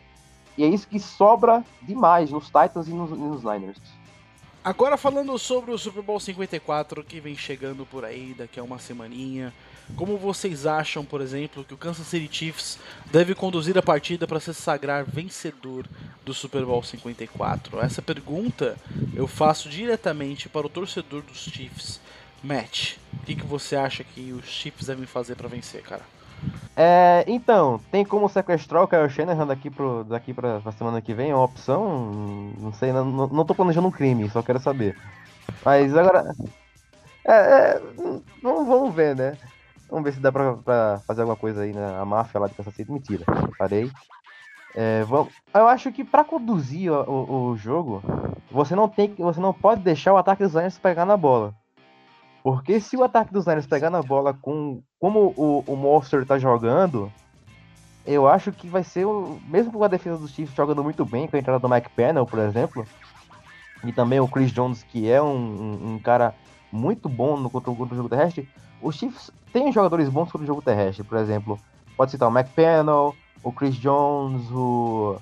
e é isso que sobra demais nos Titans e nos, nos Niners. Agora falando sobre o Super Bowl 54 que vem chegando por aí daqui a uma semaninha. Como vocês acham, por exemplo, que o Kansas City Chiefs deve conduzir a partida para se sagrar vencedor do Super Bowl 54? Essa pergunta eu faço diretamente para o torcedor dos Chiefs. Matt, o que, que você acha que os Chiefs devem fazer para vencer, cara? É, então, tem como sequestrar o Kyle Shanahan daqui, pro, daqui pra, pra semana que vem? É uma opção? Não sei, não, não tô planejando um crime, só quero saber. Mas agora. É, é, vamos ver, né? Vamos ver se dá pra, pra fazer alguma coisa aí na máfia lá de Kansas City. Mentira, parei. É, vamos... Eu acho que para conduzir o, o, o, jogo, você não tem você não pode deixar o ataque dos Niners pegar na bola. Porque se o ataque dos Niners pegar na bola com como o, o Monster tá jogando, eu acho que vai ser o mesmo com a defesa dos Chiefs jogando muito bem, com a entrada do Mike Pennell, por exemplo, e também o Chris Jones, que é um, um, cara muito bom no contra, contra o jogo terrestre, os Chiefs têm jogadores bons contra o jogo terrestre, por exemplo. Pode citar o McPanel, o Chris Jones, o,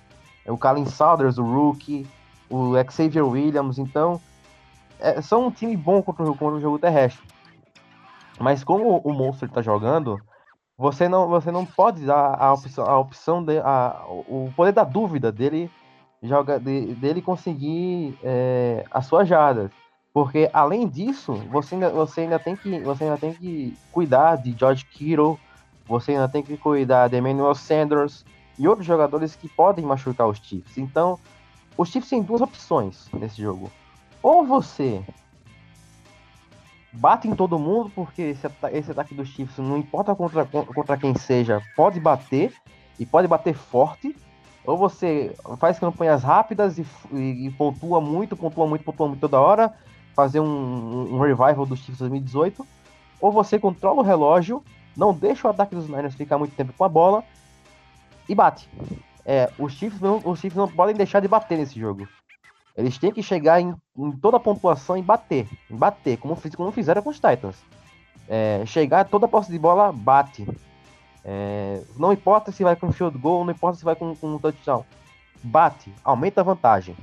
o Colin Saunders, o Rookie, o Xavier Williams. Então, é, são um time bom contra o, contra o jogo terrestre. Mas como o Monster está jogando, você não, você não pode dar a opção, a opção de, a, o poder da dúvida dele joga, de, dele conseguir é, as suas jardas. Porque além disso, você ainda, você ainda tem que você ainda tem que cuidar de George Kittle, você ainda tem que cuidar de Emmanuel Sanders e outros jogadores que podem machucar os Chiefs. Então, os Chiefs têm duas opções nesse jogo. Ou você bate em todo mundo, porque esse, esse ataque dos Chiefs, não importa contra, contra quem seja, pode bater e pode bater forte. Ou você faz campanhas rápidas e, e, e pontua muito, pontua muito, pontua muito toda hora fazer um, um revival do Chiefs 2018, ou você controla o relógio, não deixa o ataque dos Niners ficar muito tempo com a bola e bate. É, os Chiefs não, os Chiefs não podem deixar de bater nesse jogo. Eles têm que chegar em, em toda a pontuação e bater. Bater, como, como fizeram com os Titans. É, chegar toda a posse de bola, bate. É, não importa se vai com field goal, não importa se vai com, com um touchdown. Bate, aumenta a vantagem.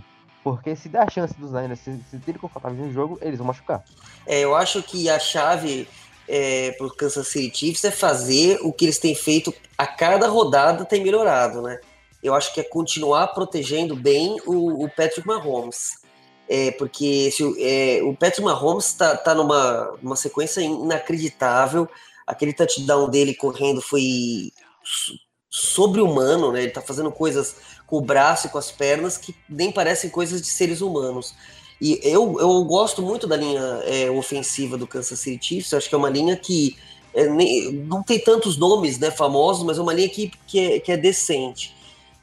Porque se der a chance dos Niners se sentirem confortáveis no jogo, eles vão machucar. É, eu acho que a chave é, para o Kansas City Chiefs é fazer o que eles têm feito a cada rodada tem melhorado, né? Eu acho que é continuar protegendo bem o, o Patrick Mahomes. É, porque se, é, o Patrick Mahomes está tá numa, numa sequência inacreditável. Aquele touchdown dele correndo foi sobre-humano, né? Ele tá fazendo coisas com o braço e com as pernas que nem parecem coisas de seres humanos. E eu, eu gosto muito da linha é, ofensiva do Kansas City Chiefs. acho que é uma linha que é, nem, não tem tantos nomes né, famosos, mas é uma linha que, que, é, que é decente.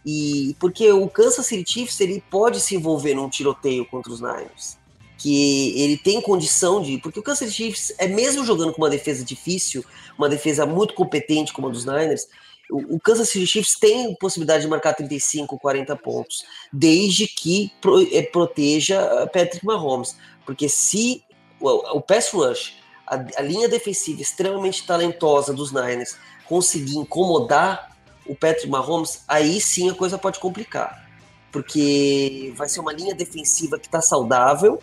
E porque o Kansas City Chiefs ele pode se envolver num tiroteio contra os Niners, que ele tem condição de, porque o Kansas City Chiefs é mesmo jogando com uma defesa difícil, uma defesa muito competente como a dos Niners, o, Kansas City Chiefs tem possibilidade de marcar 35, 40 pontos, desde que é, proteja Patrick Mahomes, porque se o, o pass rush, a, a linha defensiva extremamente talentosa dos Niners conseguir incomodar o Patrick Mahomes, aí sim a coisa pode complicar. Porque vai ser uma linha defensiva que está saudável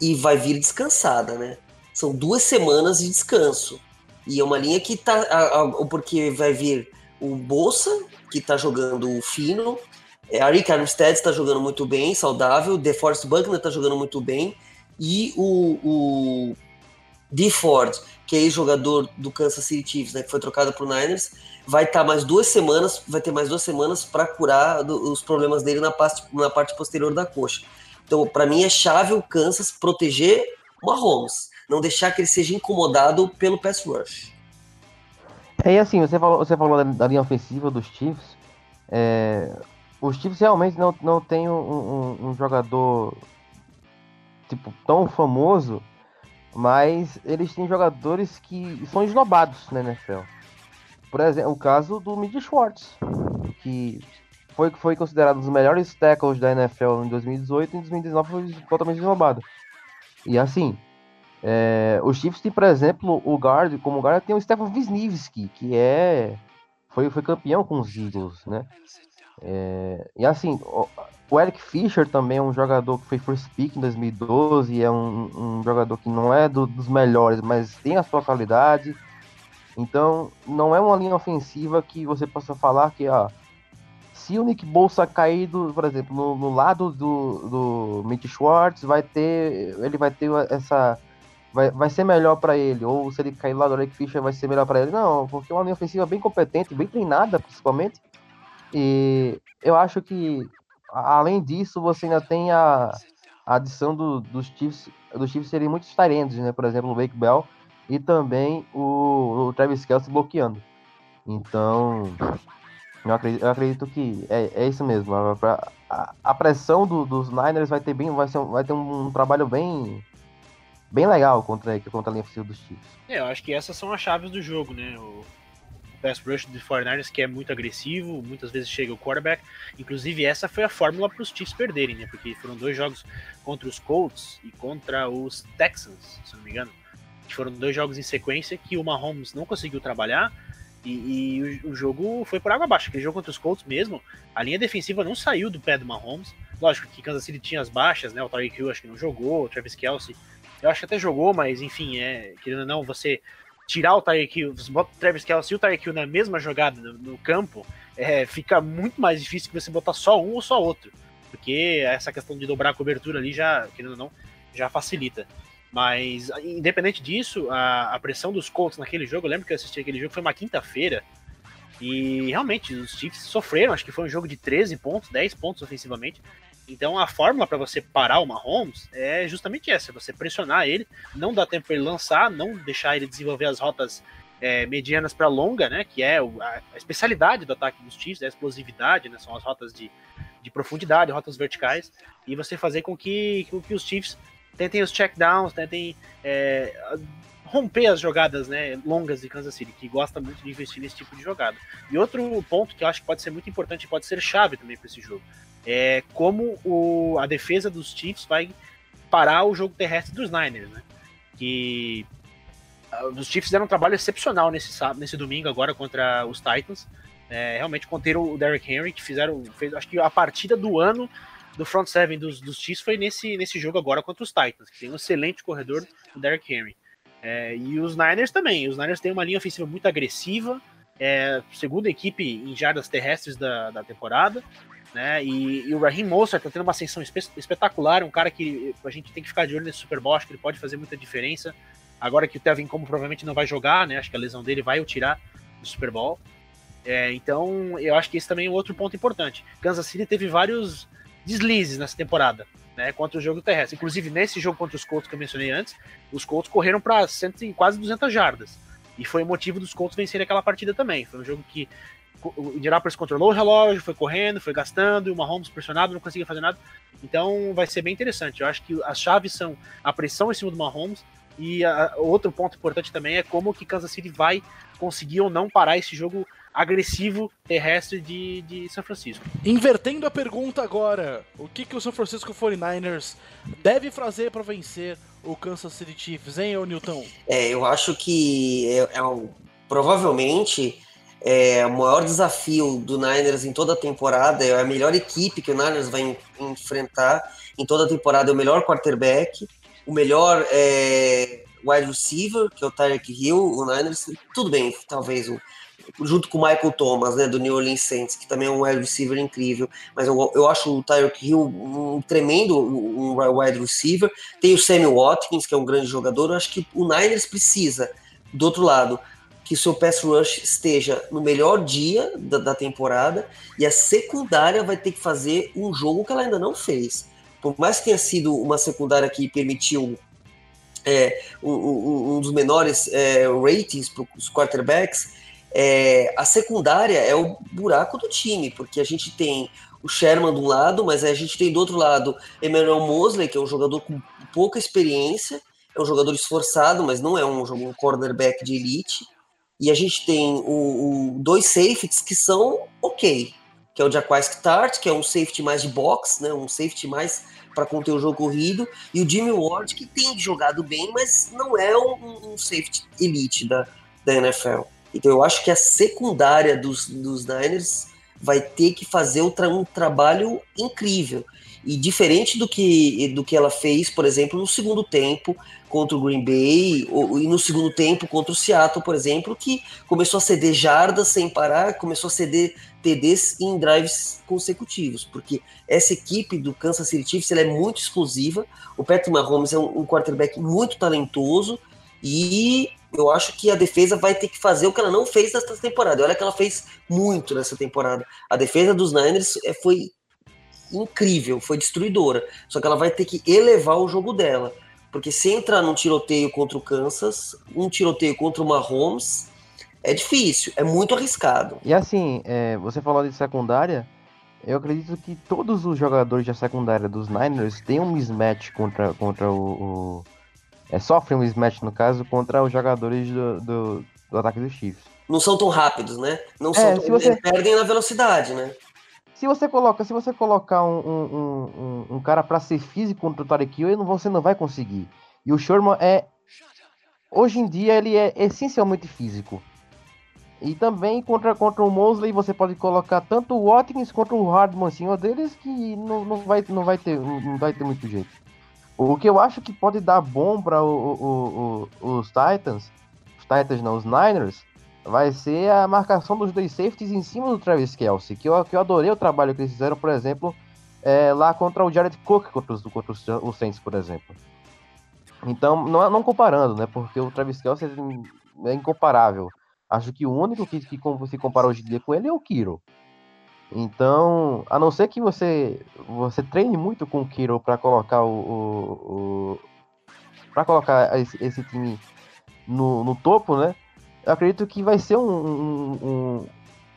e vai vir descansada, né? São duas semanas de descanso. E é uma linha que tá. Porque vai vir o Bolsa, que tá jogando fino. É, a Rick Armstead está jogando muito bem, saudável. The Forest Buckner está jogando muito bem. E o, o D. Ford, que é ex-jogador do Kansas City Chiefs, né, que foi trocado para o Niners, vai estar tá mais duas semanas, vai ter mais duas semanas para curar do, os problemas dele na parte, na parte posterior da coxa. Então, para mim é chave o Kansas proteger o Mahomes, não deixar que ele seja incomodado pelo pass rush. É, assim, você falou, você falou da, da linha ofensiva dos Chiefs. É, os Chiefs realmente não, não tem um, um, um jogador tipo tão famoso mas eles têm jogadores que são esnobados na NFL. Por exemplo, o caso do Mid Schwartz, que foi, foi considerado um dos melhores tackles da NFL em 2018 e em 2019 foi totalmente esnobado. E assim, é, os Chiefs tem, por exemplo, o guard, como guard tem o Stefan Wisniewski, que é foi, foi campeão com os Eagles, né? É, e assim, o Eric Fischer também é um jogador que foi first pick em 2012, é um, um jogador que não é do, dos melhores, mas tem a sua qualidade. Então, não é uma linha ofensiva que você possa falar que, ah, se o Nick Bolsa cair, do, por exemplo, no, no lado do, do Mitch Schwartz, vai ter, ele vai ter essa, vai, vai ser melhor para ele, ou se ele cair lá do Eric Fischer, vai ser melhor para ele. Não, porque é uma linha ofensiva bem competente, bem treinada, principalmente. E eu acho que além disso, você ainda tem a, a adição do, dos Chiefs, dos Chiefs serem muito talentos, né? Por exemplo, o Wake Bell e também o, o Travis Kelce bloqueando. Então, eu acredito, eu acredito que é, é isso mesmo. A, a, a pressão do, dos Niners vai ter bem, vai, ser, vai ter um, um trabalho bem bem legal contra, contra a linha ofensiva dos Chiefs. É, eu acho que essas são as chaves do jogo, né? O pass rush do 49ers, que é muito agressivo, muitas vezes chega o quarterback. Inclusive, essa foi a fórmula para os Chiefs perderem, né? Porque foram dois jogos contra os Colts e contra os Texans, se não me engano. Que foram dois jogos em sequência que o Mahomes não conseguiu trabalhar e, e o, o, jogo foi por água abaixo. Aquele jogo contra os Colts mesmo, a linha defensiva não saiu do pé do Mahomes. Lógico que Kansas City tinha as baixas, né? O Tyreek Hill acho que não jogou, o Travis Kelsey eu acho que até jogou, mas enfim, é, querendo ou não, você tirar o Tyreek Hill, você bota o Travis Kelce e o Tyreek Hill na mesma jogada no, no campo, é, fica muito mais difícil que você botar só um ou só outro. Porque essa questão de dobrar a cobertura ali já, querendo ou não, já facilita. Mas, independente disso, a, a pressão dos Colts naquele jogo, eu lembro que eu assisti aquele jogo, foi uma quinta-feira, e realmente os Chiefs sofreram, acho que foi um jogo de 13 pontos, 10 pontos ofensivamente, então a fórmula para você parar o Mahomes é justamente essa: você pressionar ele, não dar tempo para ele lançar, não deixar ele desenvolver as rotas é, medianas para longa, né? Que é a, especialidade do ataque dos Chiefs, a explosividade, né? São as rotas de, de profundidade, rotas verticais, e você fazer com que, com que os Chiefs tentem os checkdowns, tentem é, romper as jogadas né, longas de Kansas City, que gosta muito de investir nesse tipo de jogada. E outro ponto que eu acho que pode ser muito importante, pode ser chave também para esse jogo, é como o, a defesa dos Chiefs vai parar o jogo terrestre dos Niners, né? Que uh, os Chiefs fizeram um trabalho excepcional nesse, nesse domingo agora contra os Titans. É, realmente conteram o Derrick Henry, que fizeram, fez, acho que a partida do ano do front seven dos, dos Chiefs foi nesse, nesse jogo agora contra os Titans, que tem um excelente corredor, o Derrick Henry. É, e os Niners também. Os Niners têm uma linha ofensiva muito agressiva, é, segunda equipe em jardas terrestres da, da temporada né? E, e o Raheem Mostert tá tendo uma ascensão espe espetacular, um cara que a gente tem que ficar de olho nesse Super Bowl, acho que ele pode fazer muita diferença. Agora que o Tevin como provavelmente não vai jogar, né? Acho que a lesão dele vai o tirar do Super Bowl. É, então, eu acho que esse também é outro ponto importante. Kansas City teve vários deslizes nessa temporada. né, contra o jogo terrestre. Inclusive, nesse jogo contra os Colts que eu mencionei antes, os Colts correram para quase 200 jardas. E foi o motivo dos Colts vencerem aquela partida também. Foi um jogo que o Indianapolis controlou o relógio, foi correndo, foi gastando, e o Mahomes pressionado, não conseguia fazer nada. Então vai ser bem interessante. Eu acho que as chaves são a pressão em cima do Mahomes e a, outro ponto importante também é como que Kansas City vai conseguir ou não parar esse jogo agressivo terrestre de, de São Francisco. Invertendo a pergunta agora, o que, que o São Francisco 49ers deve fazer para vencer o Kansas City Chiefs, hein, ô Newton? É, eu acho que é, é um, provavelmente é, o maior desafio do Niners em toda a temporada, é a melhor equipe que o Niners vai enfrentar em toda a temporada, é o melhor quarterback, o melhor é, wide receiver, que é o Tyreek Hill, o Niners, tudo bem, talvez junto com o Michael Thomas, né, do New Orleans Saints, que também é um wide receiver incrível, mas eu, eu acho o Tyreek Hill um tremendo um wide receiver. Tem o Sammy Watkins, que é um grande jogador. Eu acho que o Niners precisa, do outro lado, que o seu pass rush esteja no melhor dia da, da temporada e a secundária vai ter que fazer um jogo que ela ainda não fez. Por mais que tenha sido uma secundária que permitiu é, um, um, um, dos menores é, ratings para os quarterbacks, é, a secundária é o buraco do time, porque a gente tem o Sherman de um lado, mas a gente tem do outro lado Emmanuel Mosley, que é um jogador com pouca experiência, é um jogador esforçado, mas não é um, um cornerback de elite. E a gente tem o, o dois safeties que são ok, que é o Jaquiski Tart, que é um safety mais de box, né, um safety mais para conter o jogo corrido, e o Jimmy Ward, que tem jogado bem, mas não é um, um safety elite da, da NFL. Então eu acho que a secundária dos, dos Niners vai ter que fazer um, tra um trabalho incrível. E diferente do que, do que ela fez, por exemplo, no segundo tempo contra o Green Bay, ou, e no segundo tempo contra o Seattle, por exemplo, que começou a ceder jardas sem parar, começou a ceder TDs em drives consecutivos, porque essa equipe do Kansas City Chiefs é muito explosiva, o Patrick Mahomes é um, um quarterback muito talentoso, e eu acho que a defesa vai ter que fazer o que ela não fez nessa temporada. Olha que ela fez muito nessa temporada. A defesa dos Niners é, foi incrível, foi destruidora. Só que ela vai ter que elevar o jogo dela. Porque se entrar num tiroteio contra o Kansas, um tiroteio contra o Mahomes, é difícil, é muito arriscado. E assim, é, você falou de secundária, eu acredito que todos os jogadores da secundária dos Niners têm um mismatch contra, contra o, o é, sofrem um mismatch, no caso, contra os jogadores do, do, do ataque dos Chiefs. Não são tão rápidos, né? Não são é, tão, você... perdem na velocidade, né? Se você coloca, se você colocar um, um, um, um cara para ser físico contra o Tarek Hill, você não vai conseguir. E o Sherman é hoje em dia ele é essencialmente físico. E também contra, contra o Mosley você pode colocar tanto o Watkins quanto o Hardman em cima deles que não, não, vai, não, vai ter, não vai ter muito jeito. O que eu acho que pode dar bom para os Titans, os Titans não, os Niners, vai ser a marcação dos dois safeties em cima do Travis Kelsey, que eu, que eu adorei o trabalho que eles fizeram, por exemplo, é, lá contra o Jared Cook, contra os, contra os, os Saints, por exemplo. Então, não, não comparando, né, porque o Travis Kelsey é incomparável. Acho que o único que, que se compara hoje em dia com ele é o Kiro. Então, a não ser que você você treine muito com o Kiro para colocar o, o, o para colocar esse, esse, time no, no topo, né? Eu acredito que vai ser um, um,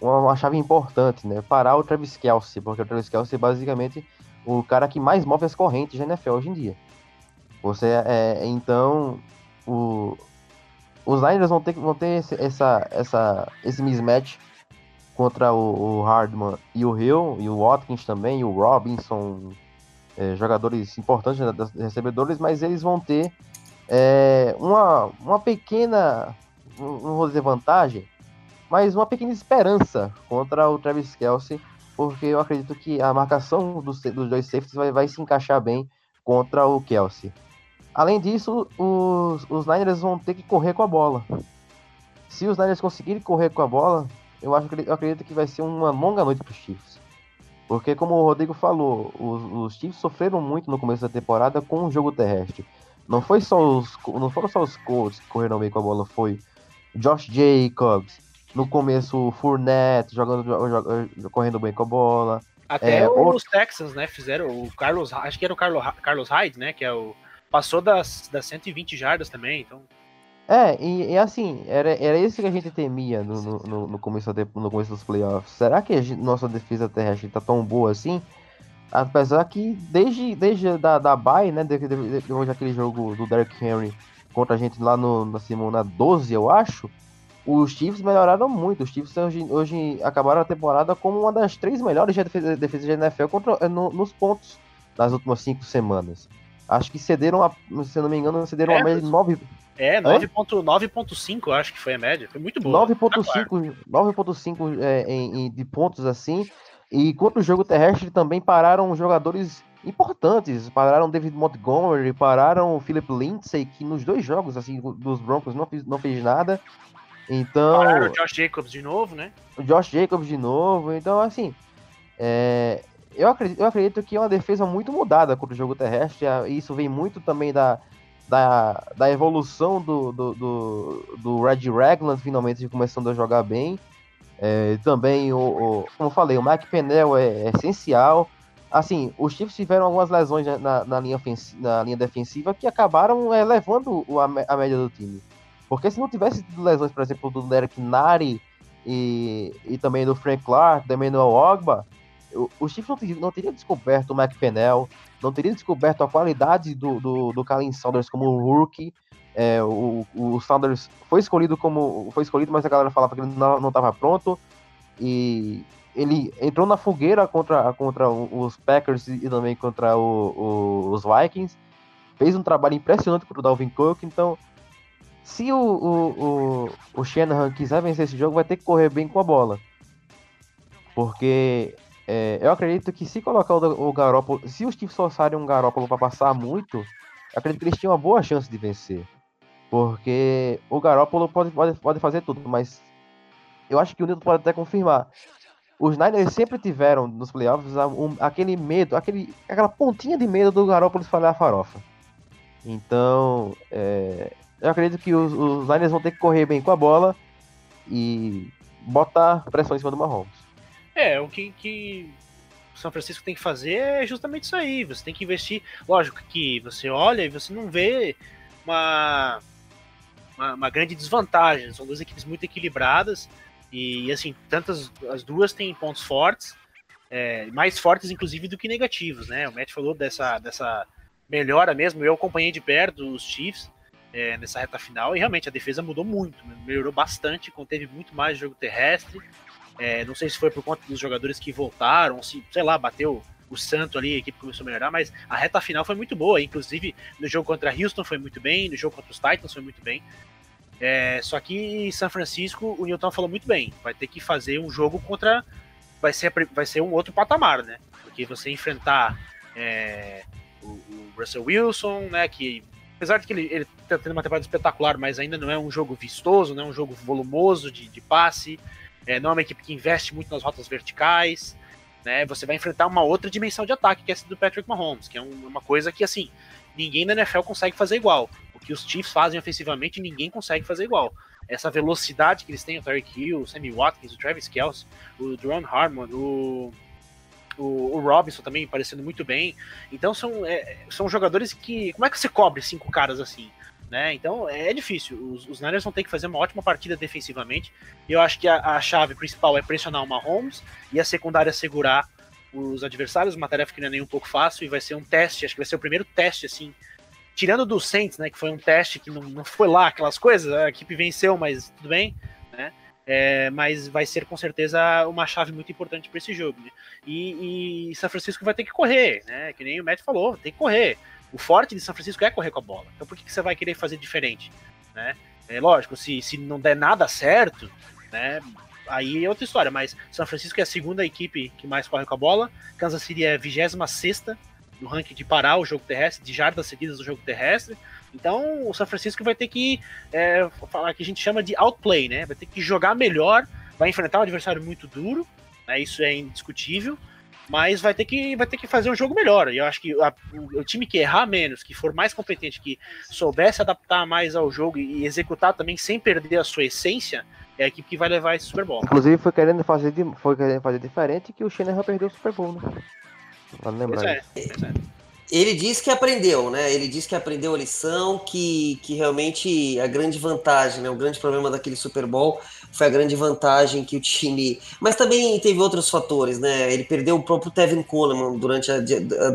um, uma chave importante, né? Parar o Travis Kelsey, porque o Travis Kelsey é basicamente o cara que mais move as correntes da NFL hoje em dia. Você é, então o, os Niners vão ter, vão ter esse, essa, essa, esse mismatch contra o, o, Hardman e o Hill, e o Watkins também, e o Robinson, é, jogadores importantes né, recebedores, mas eles vão ter é, uma, uma pequena, não vou dizer vantagem, mas uma pequena esperança contra o Travis Kelsey, porque eu acredito que a marcação dos, dos dois safeties vai, vai se encaixar bem contra o Kelsey. Além disso, os, os Niners vão ter que correr com a bola. Se os Niners conseguirem correr com a bola, eu acho eu acredito que vai ser uma longa noite para os Chiefs. Porque como o Rodrigo falou, os, os Chiefs sofreram muito no começo da temporada com o jogo terrestre. Não foi só os não foram só os Colts que correram bem com a bola, foi Josh Jacobs, no começo o Fournette jogando, jogando correndo bem com a bola, Até É, os outro- Texans, né, fizeram o Carlos, acho que era o Carlos, Carlos Hyde, né, que é o passou das, das 120 jardas também, então É, e, e assim, era, era isso que a gente temia no, no, no- no começo, no começo dos playoffs. Será que a gente- nossa defesa terrestre tá tão boa assim? Apesar que desde, desde da, da bye, né, de- de- de- depois daquele jogo do Derrick Henry contra a gente lá no, na semana 12, eu acho, os Chiefs melhoraram muito. Os Chiefs hoje, hoje acabaram a temporada como uma das três melhores defesas defesa da NFL contra, eh, no- nos pontos nas últimas cinco semanas. Acho que cederam, a, se eu não me engano, cederam É, a média de nove é 9.9.5, 9.5, eu acho que foi a média, foi muito boa. 9.5 9.5 é, em, em- de pontos assim. E contra o jogo terrestre também pararam jogadores importantes. Pararam David Montgomery, pararam o Philip Lindsay, que nos dois jogos assim dos Broncos não fez, não fez nada. Então, Pararam o Josh Jacobs de novo, né? o Josh Jacobs de novo. Então, assim, é, eu, acredito, eu acredito que é uma defesa muito mudada contra o jogo terrestre. e Isso vem muito também da, da, da evolução do, do, do, do Red Ragland finalmente começando a jogar bem. É, também, o, o- como eu falei, o Mike Pennell é, é essencial. Assim, os Chiefs tiveram algumas lesões na- na, na linha, ofensi- na linha defensiva que acabaram é, levando o- a, a média do time. Porque se não tivesse tido lesões, por exemplo, do Derek Nari e, e também do Frank Clark, do Emmanuel Ogba, o, o Chiefs não, teria- não teria descoberto o Mike Pennell, não teria descoberto a qualidade do, do, do Colin Saunders como rookie. É, o, o Saunders foi escolhido como. Foi escolhido, mas a galera falava que ele não estava pronto. E ele entrou na fogueira contra, contra os Packers e também contra o- o- os Vikings. Fez um trabalho impressionante contra o Dalvin Cook. Então, se o, o, o, o Shanahan quiser vencer esse jogo, vai ter que correr bem com a bola. Porque é, eu acredito que se colocar o, o. Se os Chiefs forçarem um Garoppolo para passar muito, acredito que eles tinham uma boa chance de vencer. Porque o Garoppolo pode, pode, pode fazer tudo, mas eu acho que o Newton pode até confirmar. Os Niners sempre tiveram nos playoffs um- aquele medo, aquele, aquela pontinha de medo do Garoppolo espalhar a farofa. Então, é, eu acredito que os, os Niners vão ter que correr bem com a bola e botar pressão em cima do Mahomes. É, o que, que São Francisco tem que fazer é justamente isso aí. Você tem que investir. Lógico que você olha e você não vê uma, uma, uma grande desvantagem. São duas equipes muito equilibradas. E assim, tantas as duas têm pontos fortes, é, mais fortes inclusive do que negativos, né? O Matt falou dessa, dessa melhora mesmo. Eu acompanhei de perto os Chiefs é, nessa reta final e realmente a defesa mudou muito, melhorou bastante, conteve muito mais jogo terrestre. É, não sei se foi por conta dos jogadores que voltaram, se, sei lá, bateu o santo ali, a equipe começou a melhorar, mas a reta final foi muito boa. Inclusive, no jogo contra Houston foi muito bem, no jogo contra os Titans foi muito bem. É, só que em São Francisco, o Newton falou muito bem. Vai ter que fazer um jogo contra. Vai ser, vai ser um outro patamar, né? Porque você enfrentar é, o, o Russell Wilson, né? Que apesar de que ele, ele tá tendo uma temporada espetacular, mas ainda não é um jogo vistoso, não é um jogo volumoso de, de passe. É, não é uma equipe que investe muito nas rotas verticais. Né? Você vai enfrentar uma outra dimensão de ataque, que é essa do Patrick Mahomes, que é um- uma coisa que, assim, ninguém na NFL consegue fazer igual. O que os Chiefs fazem ofensivamente, ninguém consegue fazer igual. Essa velocidade que eles têm, o Tyreek Hill, o Sammy Watkins, o Travis Kelce, o Duran Harmon, o, o, o Robinson também parecendo muito bem. Então são, é, são jogadores que. Como é que você cobre cinco caras assim? Né? Então é difícil. Os, os Niners vão ter que fazer uma ótima partida defensivamente. Eu acho que a, a chave principal é pressionar o Mahomes e a secundária segurar os adversários, uma tarefa que não é nem um pouco fácil, e vai ser um teste, acho que vai ser o primeiro teste, assim, tirando do Saints, né, que foi um teste que não, não foi lá aquelas coisas, a equipe venceu, mas tudo bem, né, é, mas vai ser com certeza uma chave muito importante para esse jogo, né? e, e São Francisco vai ter que correr, né, que nem o Matt falou, tem que correr, o forte de São Francisco é correr com a bola, então por que, que você vai querer fazer diferente, né, é lógico, se, se não der nada certo, né, aí é outra história, mas São Francisco é a segunda equipe que mais corre com a bola, Kansas City é a 26 no ranking de parar o jogo terrestre, de jardas seguidas do jogo terrestre. Então o São Francisco vai ter que é, falar que a gente chama de outplay, né? Vai ter que jogar melhor, vai enfrentar um adversário muito duro, né? Isso é indiscutível, mas vai ter que, vai ter que fazer um jogo melhor. E eu acho que a- o, o time que errar menos, que for mais competente, que soubesse adaptar mais ao jogo e executar também sem perder a sua essência, é a equipe que vai levar esse Super Bowl. Inclusive foi querendo fazer, foi querendo fazer diferente que o Shanahan perdeu o Super Bowl, né? Vale lembrar. Pois é, pois é. Ele disse que aprendeu, né? Ele disse que aprendeu a lição, que, que realmente a grande vantagem, né? O grande problema daquele Super Bowl foi a grande vantagem que o time. Mas também teve outros fatores, né? Ele perdeu o próprio Tevin Coleman durante, a,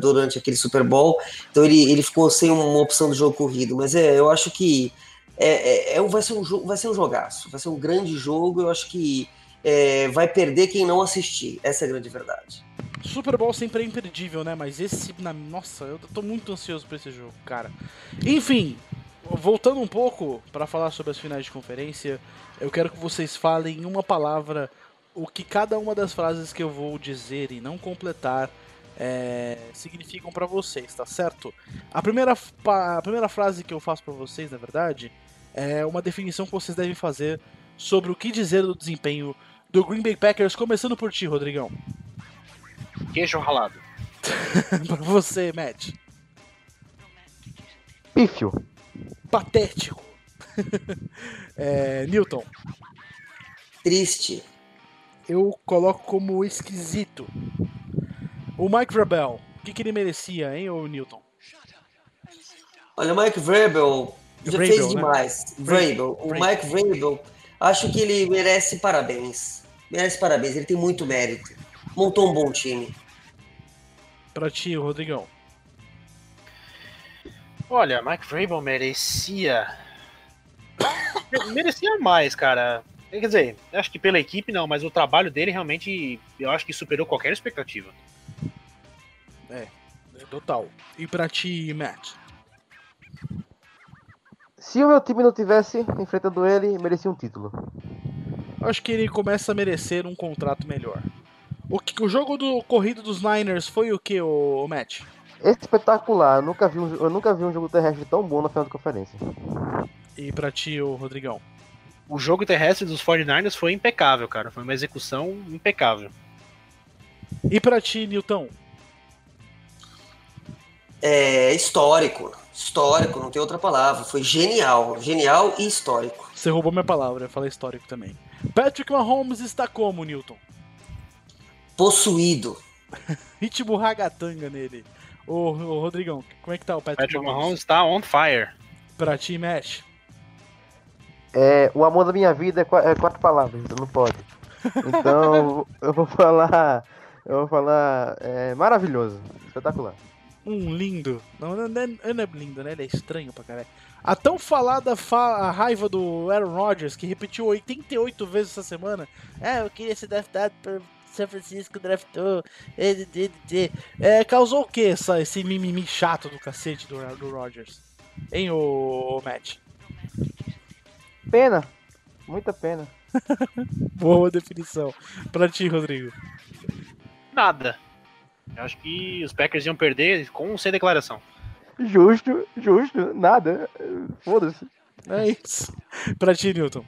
durante aquele Super Bowl, então ele, ele ficou sem uma opção do jogo corrido. Mas é, eu acho que é, é, é vai, ser um jogo, vai ser um jogaço, vai ser um grande jogo. Eu acho que é, vai perder quem não assistir. Essa é a grande verdade. Super Bowl sempre é imperdível, né? Mas esse, na, nossa, eu tô muito ansioso por esse jogo, cara. Enfim, voltando um pouco para falar sobre as finais de conferência, eu quero que vocês falem em uma palavra o que cada uma das frases que eu vou dizer e não completar é, significam para vocês, tá certo? A primeira, a primeira frase que eu faço para vocês, na verdade, é uma definição que vocês devem fazer sobre o que dizer do desempenho do Green Bay Packers, começando por ti, Rodrigão. Queijo ralado. pra você, Matt. Pífio. Patético. é, Newton. Triste. Eu coloco como esquisito. O Mike Vrabel. O que, que ele merecia, hein, ô Newton? Olha, o Mike Vrabel já Vrabel, fez né? demais. Vrabel. Vrabel. O Mike Vrabel, acho que ele merece parabéns. Merece parabéns, ele tem muito mérito. Montou um bom time. Pra ti, Rodrigão. Olha, Mike Vrabel merecia. merecia mais, cara. Quer dizer, acho que pela equipe não, mas o trabalho dele realmente eu acho que superou qualquer expectativa. É, total. E pra ti, Matt? Se o meu time não tivesse enfrentando ele, merecia um título. Eu acho que ele começa a merecer um contrato melhor. O, que, o jogo do corrido dos Niners foi o que, o Matt? Espetacular. Eu nunca, vi um, eu nunca vi um jogo terrestre tão bom na final da conferência. E pra ti, o Rodrigão? O jogo terrestre dos 49ers foi impecável, cara. Foi uma execução impecável. E pra ti, Newton? É histórico. Histórico, não tem outra palavra. Foi genial. Genial e histórico. Você roubou minha palavra, eu falei histórico também. Patrick Mahomes está como, Newton? Possuído. Ritmo ragatanga nele. Ô, ô, Rodrigão, como é que tá o Patrick, Patrick Mahomes? Mahomes tá on fire. Pra ti, Matt? É, o amor da minha vida é, qua- é quatro palavras, então não pode. Então eu vou falar. Eu vou falar. É, maravilhoso. Espetacular. Um lindo. Não, não, não é- não é lindo, né? Ele é estranho pra caralho. A tão falada fa a raiva do Aaron Rodgers, que repetiu 88 vezes essa semana. É, eu queria ser draftado São Francisco, draftou. É, É, causou o que essa, esse mimimi chato do cacete do, do Rodgers? Hein, ô, ô Matt? Pena. Muita pena. Boa definição. Pra ti, Rodrigo. Nada. Eu acho que os Packers iam perder com ou sem declaração. Justo, justo, nada. Foda-se. É isso. Pra ti, Newton.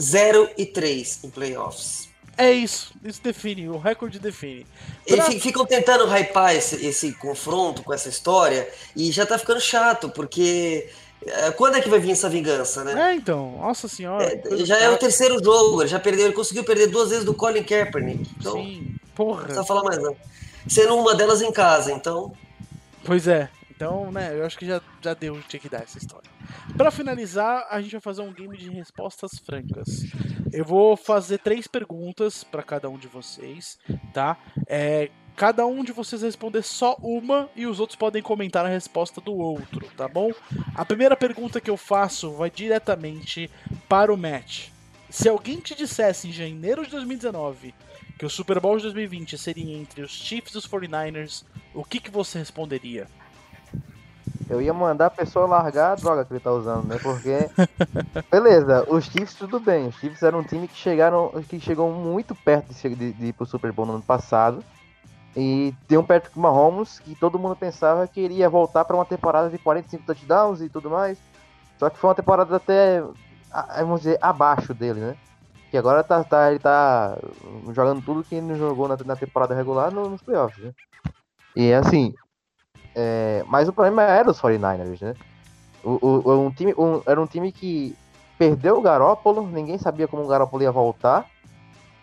0 e 3 em playoffs. É isso. Isso define. O recorde define. Eles Pra- fi- ficam tentando hypar esse, esse confronto com essa história e já tá ficando chato, porque é, quando é que vai vir essa vingança, né? É, então. Nossa senhora. É, já é o terceiro jogo, ele já perdeu, ele conseguiu perder duas vezes do Colin Kaepernick. Então, não Sim. Porra. precisa falar mais não. Sendo uma delas em casa, então. Pois é. Então, né, eu acho que já, já deu, tinha que dar essa história. Pra finalizar, a gente vai fazer um game de respostas francas. Eu vou fazer três perguntas pra cada um de vocês, tá? É, cada um de vocês responder só uma e os outros podem comentar a resposta do outro, tá bom? A primeira pergunta que eu faço vai diretamente para o match. Se alguém te dissesse em janeiro de 2019 que o Super Bowl de 2020 seria entre os Chiefs e os 49ers, o que, que você responderia? Eu ia mandar a pessoa largar a droga que ele tá usando, né? Porque. Beleza, os Chiefs tudo bem. Os Chiefs eram um time que chegaram. que chegou muito perto de, de, de ir pro Super Bowl no ano passado. E tem um Patrick Mahomes que todo mundo pensava que iria voltar pra uma temporada de 45 touchdowns e tudo mais. Só que foi uma temporada até. Vamos dizer, abaixo dele, né? Que agora tá, tá- ele tá jogando tudo que ele não jogou na, na temporada regular no- nos playoffs, né? E assim, é, mas o problema era os 49ers, né? O, o- um time, um- era um time que perdeu o Garópolo, ninguém sabia como o Garópolo ia voltar.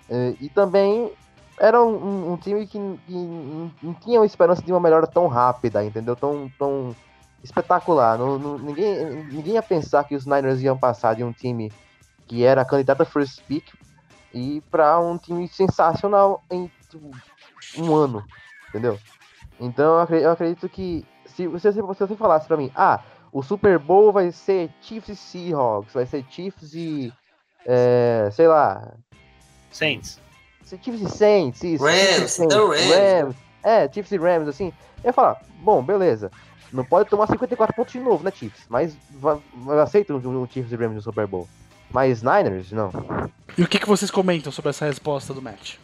É, e também era um, um, time que, que não, tinha esperança de uma melhora tão rápida, entendeu? Tão, tão espetacular. Não, não, ninguém, ninguém ia pensar que os Niners iam passar de um time que era candidato a first pick e para um time sensacional em tipo, um ano, entendeu? Então eu acredito que se você, se você falasse para mim, ah, o Super Bowl vai ser Chiefs e Seahawks, vai ser Chiefs e é, sei lá, Saints. Chiefs e Saints, isso. Rams, Saints, então Rams. Rams. É, Chiefs e Rams, assim. Eu ia falar, bom, beleza. Não pode tomar 54 pontos de novo, né, Chiefs? Mas eu aceito um, um Chiefs e Rams no Super Bowl. Mas Niners, não. E o que, que vocês comentam sobre essa resposta do Matt?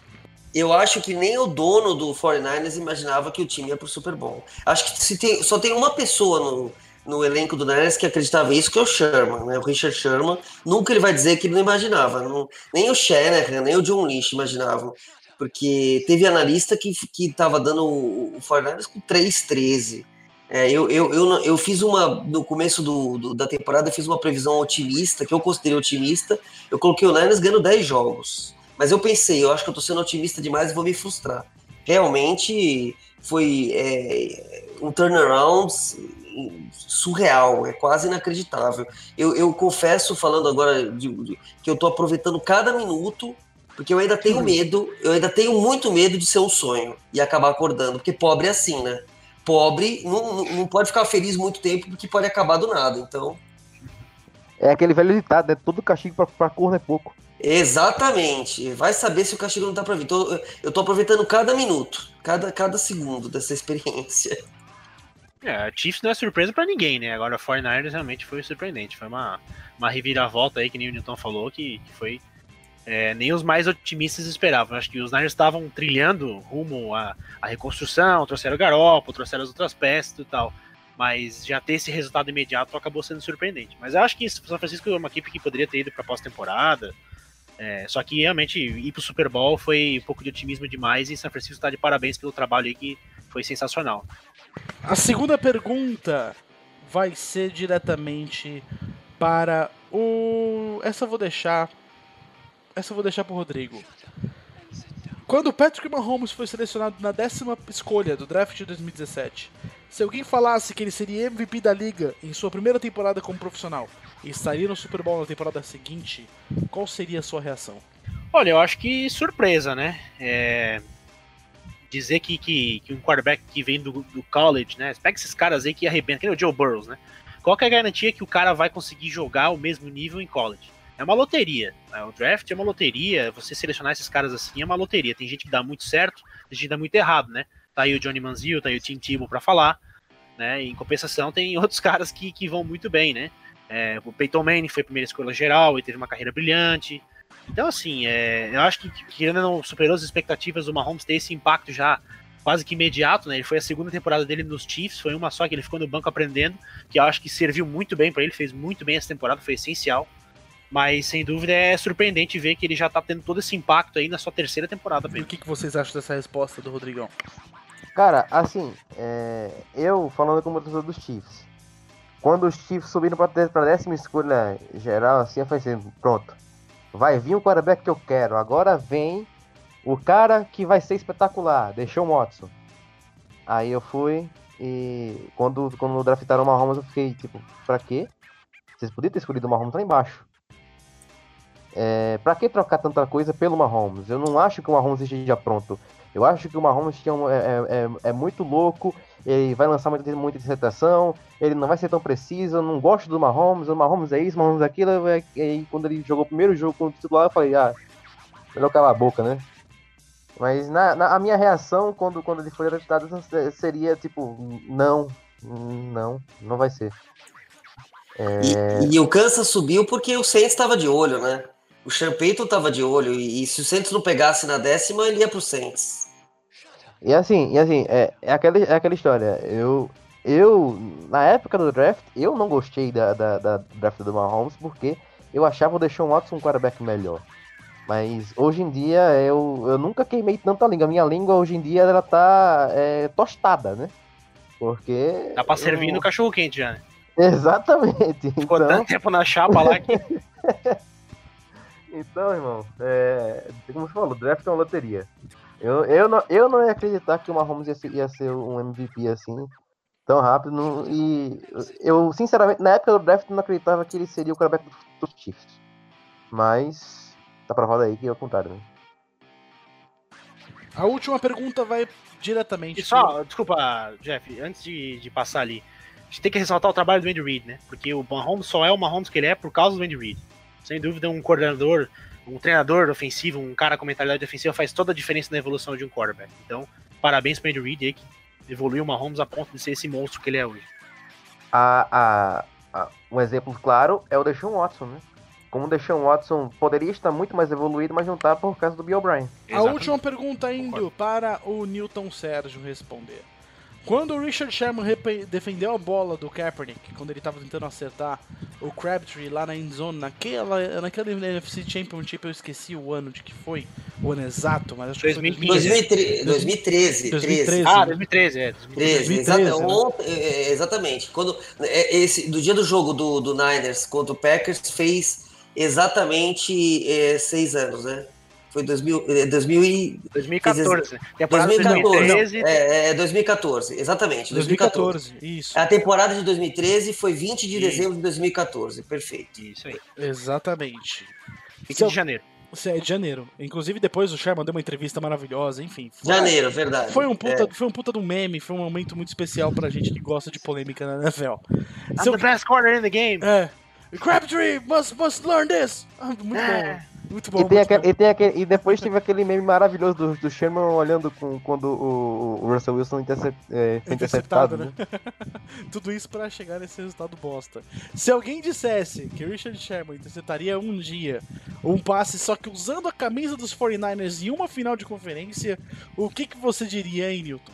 Eu acho que nem o dono do 49ers imaginava que o time ia pro Super Bowl. Acho que se tem, só tem uma pessoa no, no elenco do Niners que acreditava isso, que é o Sherman, né? O Richard Sherman. Nunca ele vai dizer que ele não imaginava. Não, nem o Shanahan, nem o John Lynch imaginavam. Porque teve analista que, que tava dando o, o 49ers com 3-13. É, eu, eu, eu, eu, fiz uma. No começo do, do, da temporada, eu fiz uma previsão otimista, que eu considerei otimista. Eu coloquei o Niners ganhando 10 jogos. Mas eu pensei, eu acho que eu tô sendo otimista demais e vou me frustrar. Realmente foi é, um turnaround surreal, é quase inacreditável. Eu, eu confesso, falando agora de, de, que eu tô aproveitando cada minuto, porque eu ainda tenho medo, eu ainda tenho muito medo de ser um sonho e acabar acordando, porque pobre é assim, né? Pobre não, não pode ficar feliz muito tempo, porque pode acabar do nada, então... É aquele velho ditado, né? Todo castigo pra, pra corno é pouco. Exatamente. Vai saber se o castigo não tá pra vir. Tô, eu tô aproveitando cada minuto, cada, cada segundo dessa experiência. É, a Chiefs não é surpresa para ninguém, né? Agora, a 49ers realmente foi surpreendente. Foi uma, uma reviravolta aí, que nem o Newton falou, que, que foi. É, nem os mais otimistas esperavam. Acho que os Niners estavam trilhando rumo à, à reconstrução, trouxeram o Garoppolo, trouxeram as outras peças e tal. Mas já ter esse resultado imediato acabou sendo surpreendente. Mas eu acho que São Francisco é uma equipe que poderia ter ido para pós-temporada. É, só que realmente ir pro Super Bowl foi um pouco de otimismo demais e São Francisco está de parabéns pelo trabalho aí que foi sensacional. A segunda pergunta vai ser diretamente para o. Essa eu vou deixar. Essa eu vou deixar pro Rodrigo. Quando Patrick Mahomes foi selecionado na décima escolha do draft de 2017, se alguém falasse que ele seria MVP da liga em sua primeira temporada como profissional e estaria no Super Bowl na temporada seguinte, qual seria a sua reação? Olha, eu acho que surpresa, né? É, dizer que, que, que, um quarterback que vem do, do college, né? Pega esses caras aí que arrebentam, que nem o Joe Burrows, né? Qual é a garantia que o cara vai conseguir jogar o mesmo nível em college? É uma loteria. Né? O draft é uma loteria. Você selecionar esses caras assim é uma loteria. Tem gente que dá muito certo, tem gente que dá muito errado, né? Tá aí o Johnny Manziel, tá aí o Tim Tebow pra falar, né? E em compensação tem outros caras que, que vão muito bem, né? É, o Peyton Manning foi a primeira escolha geral e teve uma carreira brilhante. Então, assim, é, eu acho que, que ainda não superou as expectativas do Mahomes ter esse impacto já quase que imediato, né? Ele foi a segunda temporada dele nos Chiefs, foi uma só que ele ficou no banco aprendendo, que eu acho que serviu muito bem para ele, fez muito bem essa temporada, foi essencial. Mas sem dúvida é surpreendente ver que ele já tá tendo todo esse impacto aí na sua terceira temporada. E o que, que vocês acham dessa resposta do Rodrigão? Cara, assim, é... eu falando como torcedor dos Chiefs, quando os Chiefs subiram pra, pra décima escolha geral, assim, eu falei assim, pronto, vai vir o quarterback que eu quero. Agora vem o cara que vai ser espetacular. Deixou o Watson. Aí eu fui e quando, quando draftaram o Mahomes eu fiquei tipo, pra quê? Vocês podiam ter escolhido o Mahomes lá embaixo. É, pra que trocar tanta coisa pelo Mahomes? Eu não acho que o Mahomes esteja pronto. Eu acho que o Mahomes é, é, é, é muito louco, ele vai lançar muita, muita interceptação, ele não vai ser tão preciso, eu não gosto do Mahomes, o Mahomes é isso, o Mahomes é aquilo, e aí quando ele jogou o primeiro jogo com o titular, eu falei, ah, melhor calar a boca, né? Mas na, na, a minha reação quando, quando ele foi draftado seria tipo, não, não, não vai ser. É... E, e, o Kansas subiu porque o Saints estava de olho, né? O Sean Payton estava de olho, e, e, se o Saints não pegasse na décima, ele ia pro Saints. E assim, e assim, é, é, aquela, é aquela história. Eu, eu, na época do draft, eu não gostei da, da, da draft do Mahomes porque eu achava o Deshaun Watson um quarterback melhor. Mas hoje em dia eu, eu nunca queimei tanta língua. A minha língua hoje em dia ela tá é, tostada, né? Porque. Tá pra servir eu... no cachorro quente já, né? Exatamente. Ficou então... tanto tempo na chapa lá que. então, irmão, é, como você falou, draft é uma loteria. Eu, eu, não, eu não ia acreditar que o Mahomes ia ser, ia ser um MVP assim, tão rápido. Não, e eu, sinceramente, na época do draft, não acreditava que ele seria o quarterback dos Chiefs. Mas tá provado aí que é o contrário, né? A última pergunta vai diretamente. E só, desculpa, Jeff, antes de, de passar ali, a gente tem que ressaltar o trabalho do Andy Reid, né? Porque o Mahomes só é o Mahomes que ele é por causa do Andy Reid. Sem dúvida, um coordenador, um treinador ofensivo, um cara com mentalidade ofensiva faz toda a diferença na evolução de um quarterback. Então, parabéns para Andy Reid aí que evoluiu o Mahomes a ponto de ser esse monstro que ele é hoje. A, a, a, um exemplo claro é o Deshaun Watson, né? Como o Deshaun Watson poderia estar muito mais evoluído, mas não tá por causa do Bill O'Brien. A última pergunta indo Concordo. para o Newton Sérgio responder. Quando o Richard Sherman defendeu a bola do Kaepernick, quando ele estava tentando acertar o Crabtree lá na endzone, naquela, naquela NFC Championship, eu esqueci o ano de que foi, o ano exato, mas acho que foi 2013. 2013. 2013. Ah, 2013, é. 2013, 2013 exatamente, né? É, é, exatamente. Quando, é, esse, do dia do jogo do, do Niners contra o Packers, fez exatamente é, seis anos, né? Foi 2000, 2000 e... 2014. Temporada 2014. 2013. É, é, 2014, exatamente. 2014. 2014, isso. A temporada de 2013 foi 20 de isso. dezembro de 2014, perfeito. Isso aí. Exatamente. 20 de janeiro. É de janeiro. Inclusive, depois o Sherman deu uma entrevista maravilhosa, enfim. Foi, janeiro, verdade. Foi um, puta, é. foi um puta do meme, foi um momento muito especial pra gente que gosta de polêmica na NFL. I'm Seu... the best corner in the game. É. Crabtree must, must learn this. Ah, muito bom. Muito bom. E, tem aquele, e, tem aquele, e depois teve aquele meme maravilhoso do, do Sherman olhando com, quando o, o Russell Wilson intercept, é, foi interceptado. Né? né? Tudo isso para chegar nesse resultado bosta. Se alguém dissesse que Richard Sherman interceptaria um dia um passe só que usando a camisa dos 49ers em uma final de conferência, o que, que você diria, hein, Newton?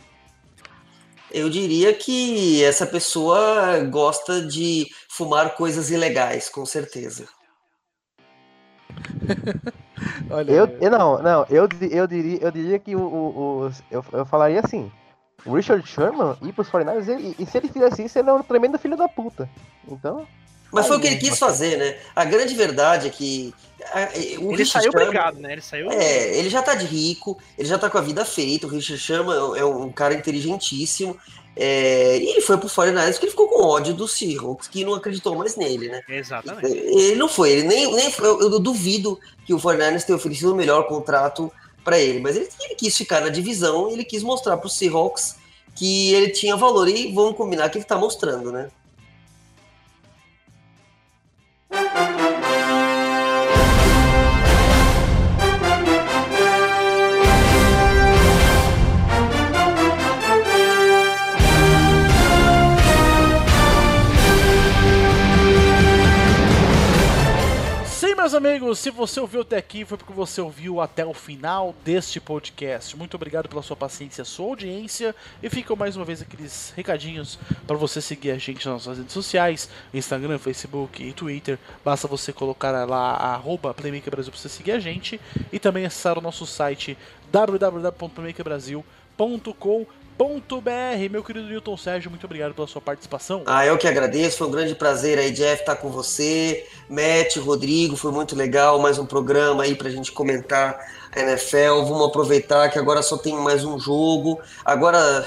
Eu diria que essa pessoa gosta de fumar coisas ilegais, com certeza. Olha, eu, eu, não, não, eu, eu, diria, eu diria que o, o, o eu, eu falaria assim. O Richard Sherman ir pros 49ers, ele, e se ele fizesse isso, ele é um tremendo filho da puta. Então. Mas foi o que ele quis fazer, né? A grande verdade é que. O ele Richard saiu Sherman, obrigado, né? Ele saiu. É, ele já tá de rico, ele já tá com a vida feita. O Richard Sherman é um cara inteligentíssimo. É, e ele foi pro 49ers porque ele ficou com ódio do Seahawks, que não acreditou mais nele, né? Exatamente. Ele não foi, ele nem, nem eu duvido que o 49ers tenha oferecido o melhor contrato para ele, mas ele, ele, quis ficar na divisão e ele quis mostrar pro Seahawks que ele tinha valor, e vamos combinar que ele tá mostrando, né? Amigos, se você ouviu até aqui, foi porque você ouviu até o final deste podcast. Muito obrigado pela sua paciência, sua audiência. E ficam mais uma vez aqueles recadinhos para você seguir a gente nas nossas redes sociais: Instagram, Facebook e Twitter. Basta você colocar lá arroba Playmaker Brasil para você seguir a gente. E também acessar o nosso site www.playmakerbrasil.com.br br Meu querido Newton Sérgio, muito obrigado pela sua participação. Ah, eu que agradeço, foi um grande prazer aí, Jeff, estar com você. Matt, Rodrigo, foi muito legal, mais um programa aí pra gente comentar a NFL. Vamos aproveitar que agora só tem mais um jogo. Agora,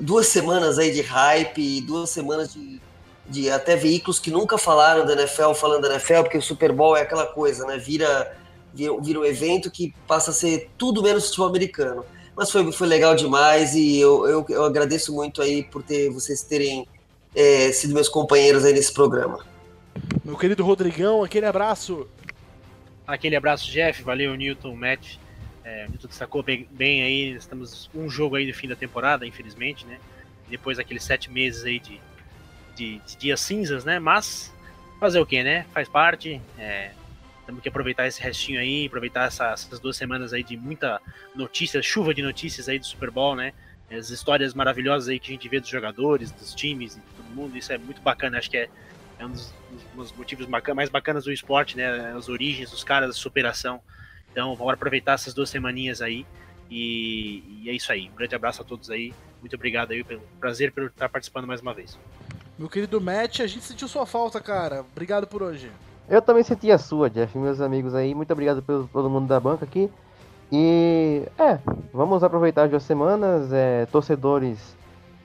duas semanas aí de hype, duas semanas de, de até veículos que nunca falaram da NFL falando da NFL, porque o Super Bowl é aquela coisa, né? Vira, vira, vira um evento que passa a ser tudo menos futebol americano. Mas foi, foi legal demais e eu, eu, eu agradeço muito aí por ter vocês terem é, sido meus companheiros aí nesse programa. Meu querido Rodrigão, aquele abraço. Aquele abraço, Jeff. Valeu, Newton, Matt. É, Newton destacou bem, bem aí. Estamos um jogo aí no fim da temporada, infelizmente, né? Depois daqueles sete meses aí de, de, de dias cinzas, né? Mas fazer o que, né? Faz parte. É, temos que aproveitar esse restinho aí, aproveitar essa, essas duas semanas aí de muita notícia, chuva de notícias aí do Super Bowl, né? As histórias maravilhosas aí que a gente vê dos jogadores, dos times e todo mundo, isso é muito bacana, acho que é, é um dos, um dos motivos bacana, mais bacanas do esporte, né? As origens dos caras, a superação. Então, vamos aproveitar essas duas semaninhas aí. E, e, é isso aí. Um grande abraço a todos aí. Muito obrigado aí pelo prazer por estar participando mais uma vez. Meu querido Matt, a gente sentiu sua falta, cara. Obrigado por hoje. Eu também senti a sua, Jeff, meus amigos aí. Muito obrigado pelo todo mundo da banca aqui. E é, vamos aproveitar as duas semanas. É, torcedores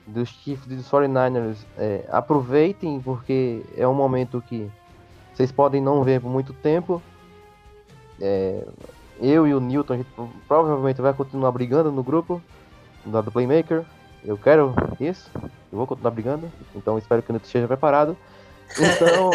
dos Chiefs e dos 49ers, é, aproveitem, porque é um momento que vocês podem não ver por muito tempo. É, eu e o Newton, a gente provavelmente vai continuar brigando no grupo do Playmaker. Eu quero isso, eu vou continuar brigando, então espero que o Newton esteja preparado. Então.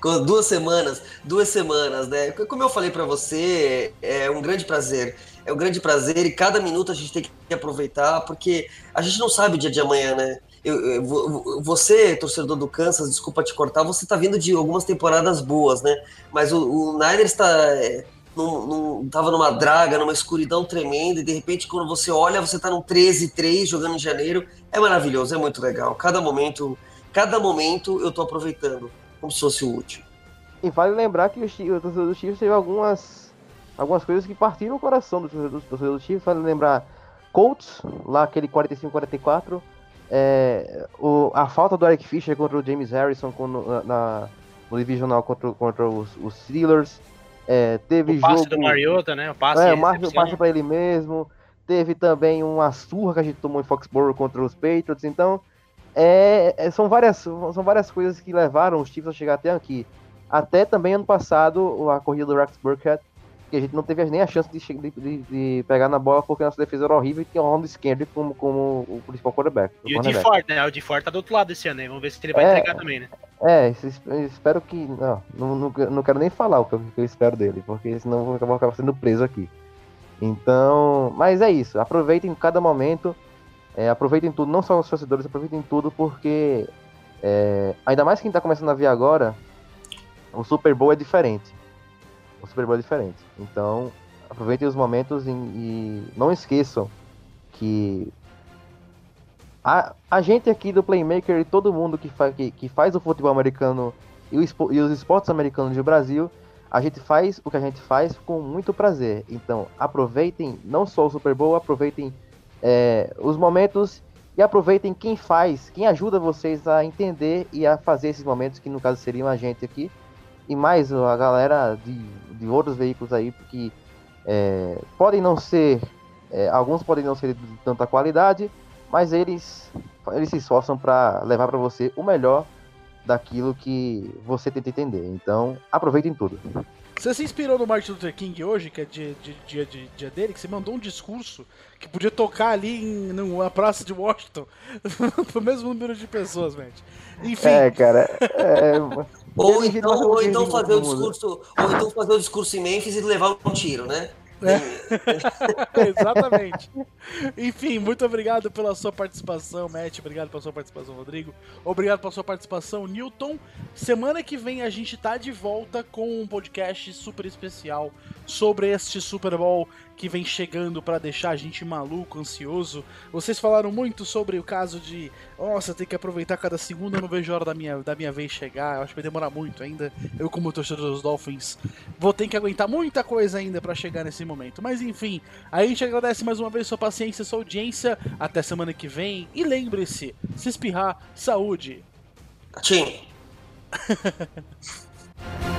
Duas semanas, duas semanas, né? Como eu falei para você, é um grande prazer. É um grande prazer e cada minuto a gente tem que aproveitar, porque a gente não sabe o dia de amanhã, né? Eu, eu, você, torcedor do Kansas, desculpa te cortar, você tá vindo de algumas temporadas boas, né? Mas o, o Niners está é, num, num, numa draga, numa escuridão tremenda, e de repente, quando você olha, você tá num 13-3 jogando em janeiro. É maravilhoso, é muito legal. Cada momento cada momento eu tô aproveitando, como se fosse o último. E vale lembrar que o, torcedor do Chiefs teve algumas, algumas coisas que partiram o coração do torcedor, do Chiefs. Vale lembrar Colts, lá aquele 45-44. É, o, a falta do Eric Fischer contra o James Harrison com, na, na, no divisional contra, contra os, os Steelers. É, teve o passe jogo, do Mariota, né? O passe, é, o passe para ele mesmo. Teve também uma surra que a gente tomou em Foxborough contra os Patriots. Então, é, é, são, várias, são várias coisas que levaram os Chiefs a chegar até aqui. Até também ano passado, a corrida do Rex Burkhead, que a gente não teve nem a chance de, de, de, pegar na bola porque nossa defesa era horrível e tinha o Ron Kendrick como, como o principal quarterback. E o de Ford, né? O de Ford tá do outro lado esse ano, né? Vamos ver se ele vai é, entregar também, né? É, espero que. Não, não, não, quero nem falar o que eu, que eu espero dele, porque senão eu vou acabar sendo preso aqui. Então, mas é isso. Aproveitem cada momento. É, aproveitem tudo, não só os torcedores, aproveitem tudo, porque é, ainda mais quem está começando a ver agora, o Super Bowl é diferente. O Super Bowl é diferente. Então, aproveitem os momentos e, e não esqueçam que a, a gente aqui do Playmaker e todo mundo que, fa, que, que faz o futebol americano e, o, e os esportes americanos do Brasil, a gente faz o que a gente faz com muito prazer. Então, aproveitem não só o Super Bowl, aproveitem é, os momentos e aproveitem quem faz, quem ajuda vocês a entender e a fazer esses momentos, que no caso seriam a gente aqui, e mais a galera de, de outros veículos aí, que é, podem não ser, é, alguns podem não ser de tanta qualidade, mas eles, eles se esforçam para levar para você o melhor daquilo que você tenta entender. Então, aproveitem tudo. Você se inspirou no Martin Luther King hoje, que é dia, dia, dia, dia, dia dele, que você mandou um discurso que podia tocar ali em, numa praça de Washington pro mesmo número de pessoas, Matt. Enfim. É, cara. É... ou, então, ou então fazer o discurso, ou então fazer o discurso em Memphis e levar um tiro, né? É. Exatamente. Enfim, muito obrigado pela sua participação, Matt. Obrigado pela sua participação, Rodrigo. Obrigado pela sua participação, Newton. Semana que vem a gente tá de volta com um podcast super especial sobre este Super Bowl que vem chegando para deixar a gente maluco, ansioso. Vocês falaram muito sobre o caso de, nossa, tem que aproveitar cada segundo, eu não vejo a hora da minha, da minha vez chegar. Eu acho que vai demorar muito ainda. Eu, como torcedor dos Dolphins, vou ter que aguentar muita coisa ainda para chegar nesse momento. Mas enfim, a gente agradece mais uma vez sua paciência, sua audiência. Até semana que vem. E lembre-se: se espirrar, saúde. Tchim.